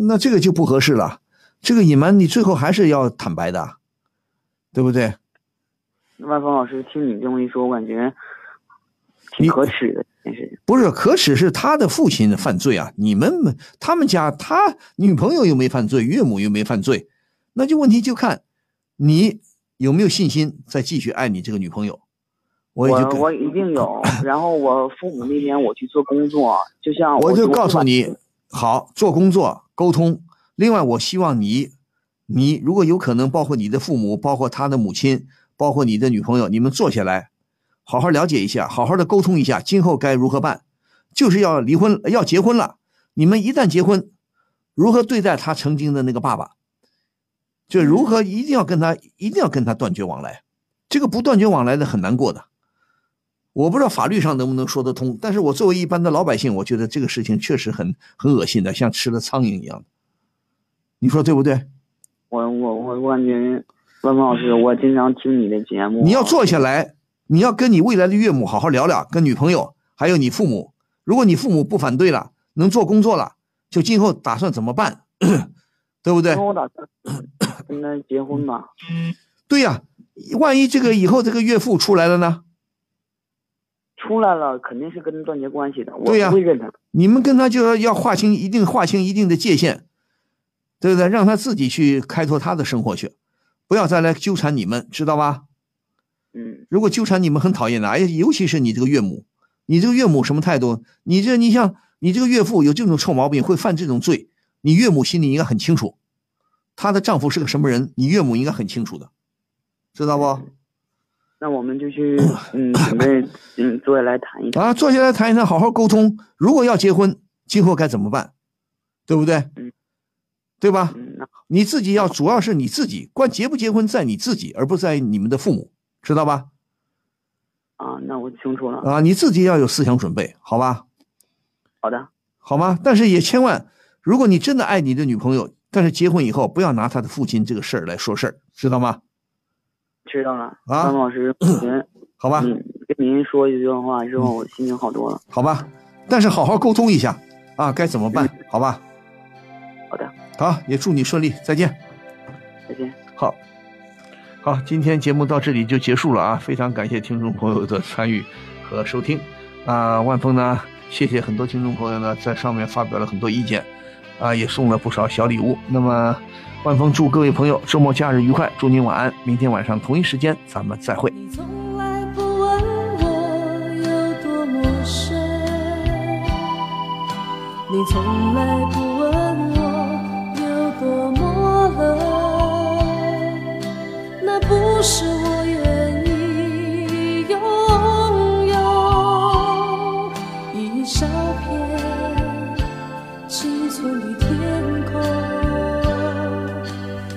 那这个就不合适了。这个隐瞒你最后还是要坦白的，对不对？万峰老师，听你这么一说，我感觉挺可耻的这件事情。不是可耻是他的父亲犯罪啊，你们他们家他女朋友又没犯罪，岳母又没犯罪，那就问题就看你有没有信心再继续爱你这个女朋友。我我我一定有，然后我父母那边我去做工作，就像我就告诉你，好做工作沟通。另外，我希望你，你如果有可能，包括你的父母，包括他的母亲，包括你的女朋友，你们坐下来，好好了解一下，好好的沟通一下，今后该如何办？就是要离婚，要结婚了。你们一旦结婚，如何对待他曾经的那个爸爸？就如何一定要跟他，一定要跟他断绝往来。这个不断绝往来的很难过的。我不知道法律上能不能说得通，但是我作为一般的老百姓，我觉得这个事情确实很很恶心的，像吃了苍蝇一样。你说对不对？我我我我感觉，万峰老师，我经常听你的节目，你要坐下来，你要跟你未来的岳母好好聊聊，跟女朋友还有你父母。如果你父母不反对了，能做工作了，就今后打算怎么办，对不对？我打算跟他结婚吧。对呀、万一这个以后这个岳父出来了呢？出来了肯定是跟他断绝关系的，我不会认他。你们跟他就要要划清一定划清一定的界限，对不对？让他自己去开拓他的生活去，不要再来纠缠你们，知道吧？嗯，如果纠缠你们很讨厌的，哎，尤其是你这个岳母，你这个岳母什么态度？你这你像你这个岳父有这种臭毛病，会犯这种罪，你岳母心里应该很清楚，她的丈夫是个什么人，你岳母应该很清楚的，知道不？那我们就去 嗯准备嗯坐下来谈一谈。啊，坐下来谈一谈，好好沟通。如果要结婚，今后该怎么办？对不对？对吧？你自己要主要是你自己，关结不结婚在你自己，而不在你们的父母，知道吧？啊，那我清楚了。啊，你自己要有思想准备，好吧？好的，好吗？但是也千万，如果你真的爱你的女朋友，但是结婚以后不要拿她的父亲这个事儿来说事儿，知道吗？知道了。啊张老师，好吧，嗯，跟您说一句话之后，我心情好多了。好吧，但是好好沟通一下啊，该怎么办？好吧？好也祝你顺利，再见。再见。好，好，今天节目到这里就结束了啊！非常感谢听众朋友的参与和收听。啊，万峰呢，谢谢很多听众朋友呢，在上面发表了很多意见，啊，也送了不少小礼物。那么，万峰祝各位朋友周末假日愉快，祝您晚安。明天晚上同一时间咱们再会。你从来不那不是我愿意拥有一小片青春的天空。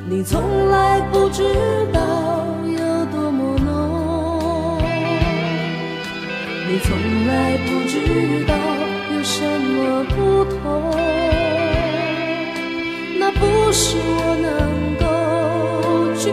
你从来不知道有多么浓，你从来不知道有什么不同。不是我能够拘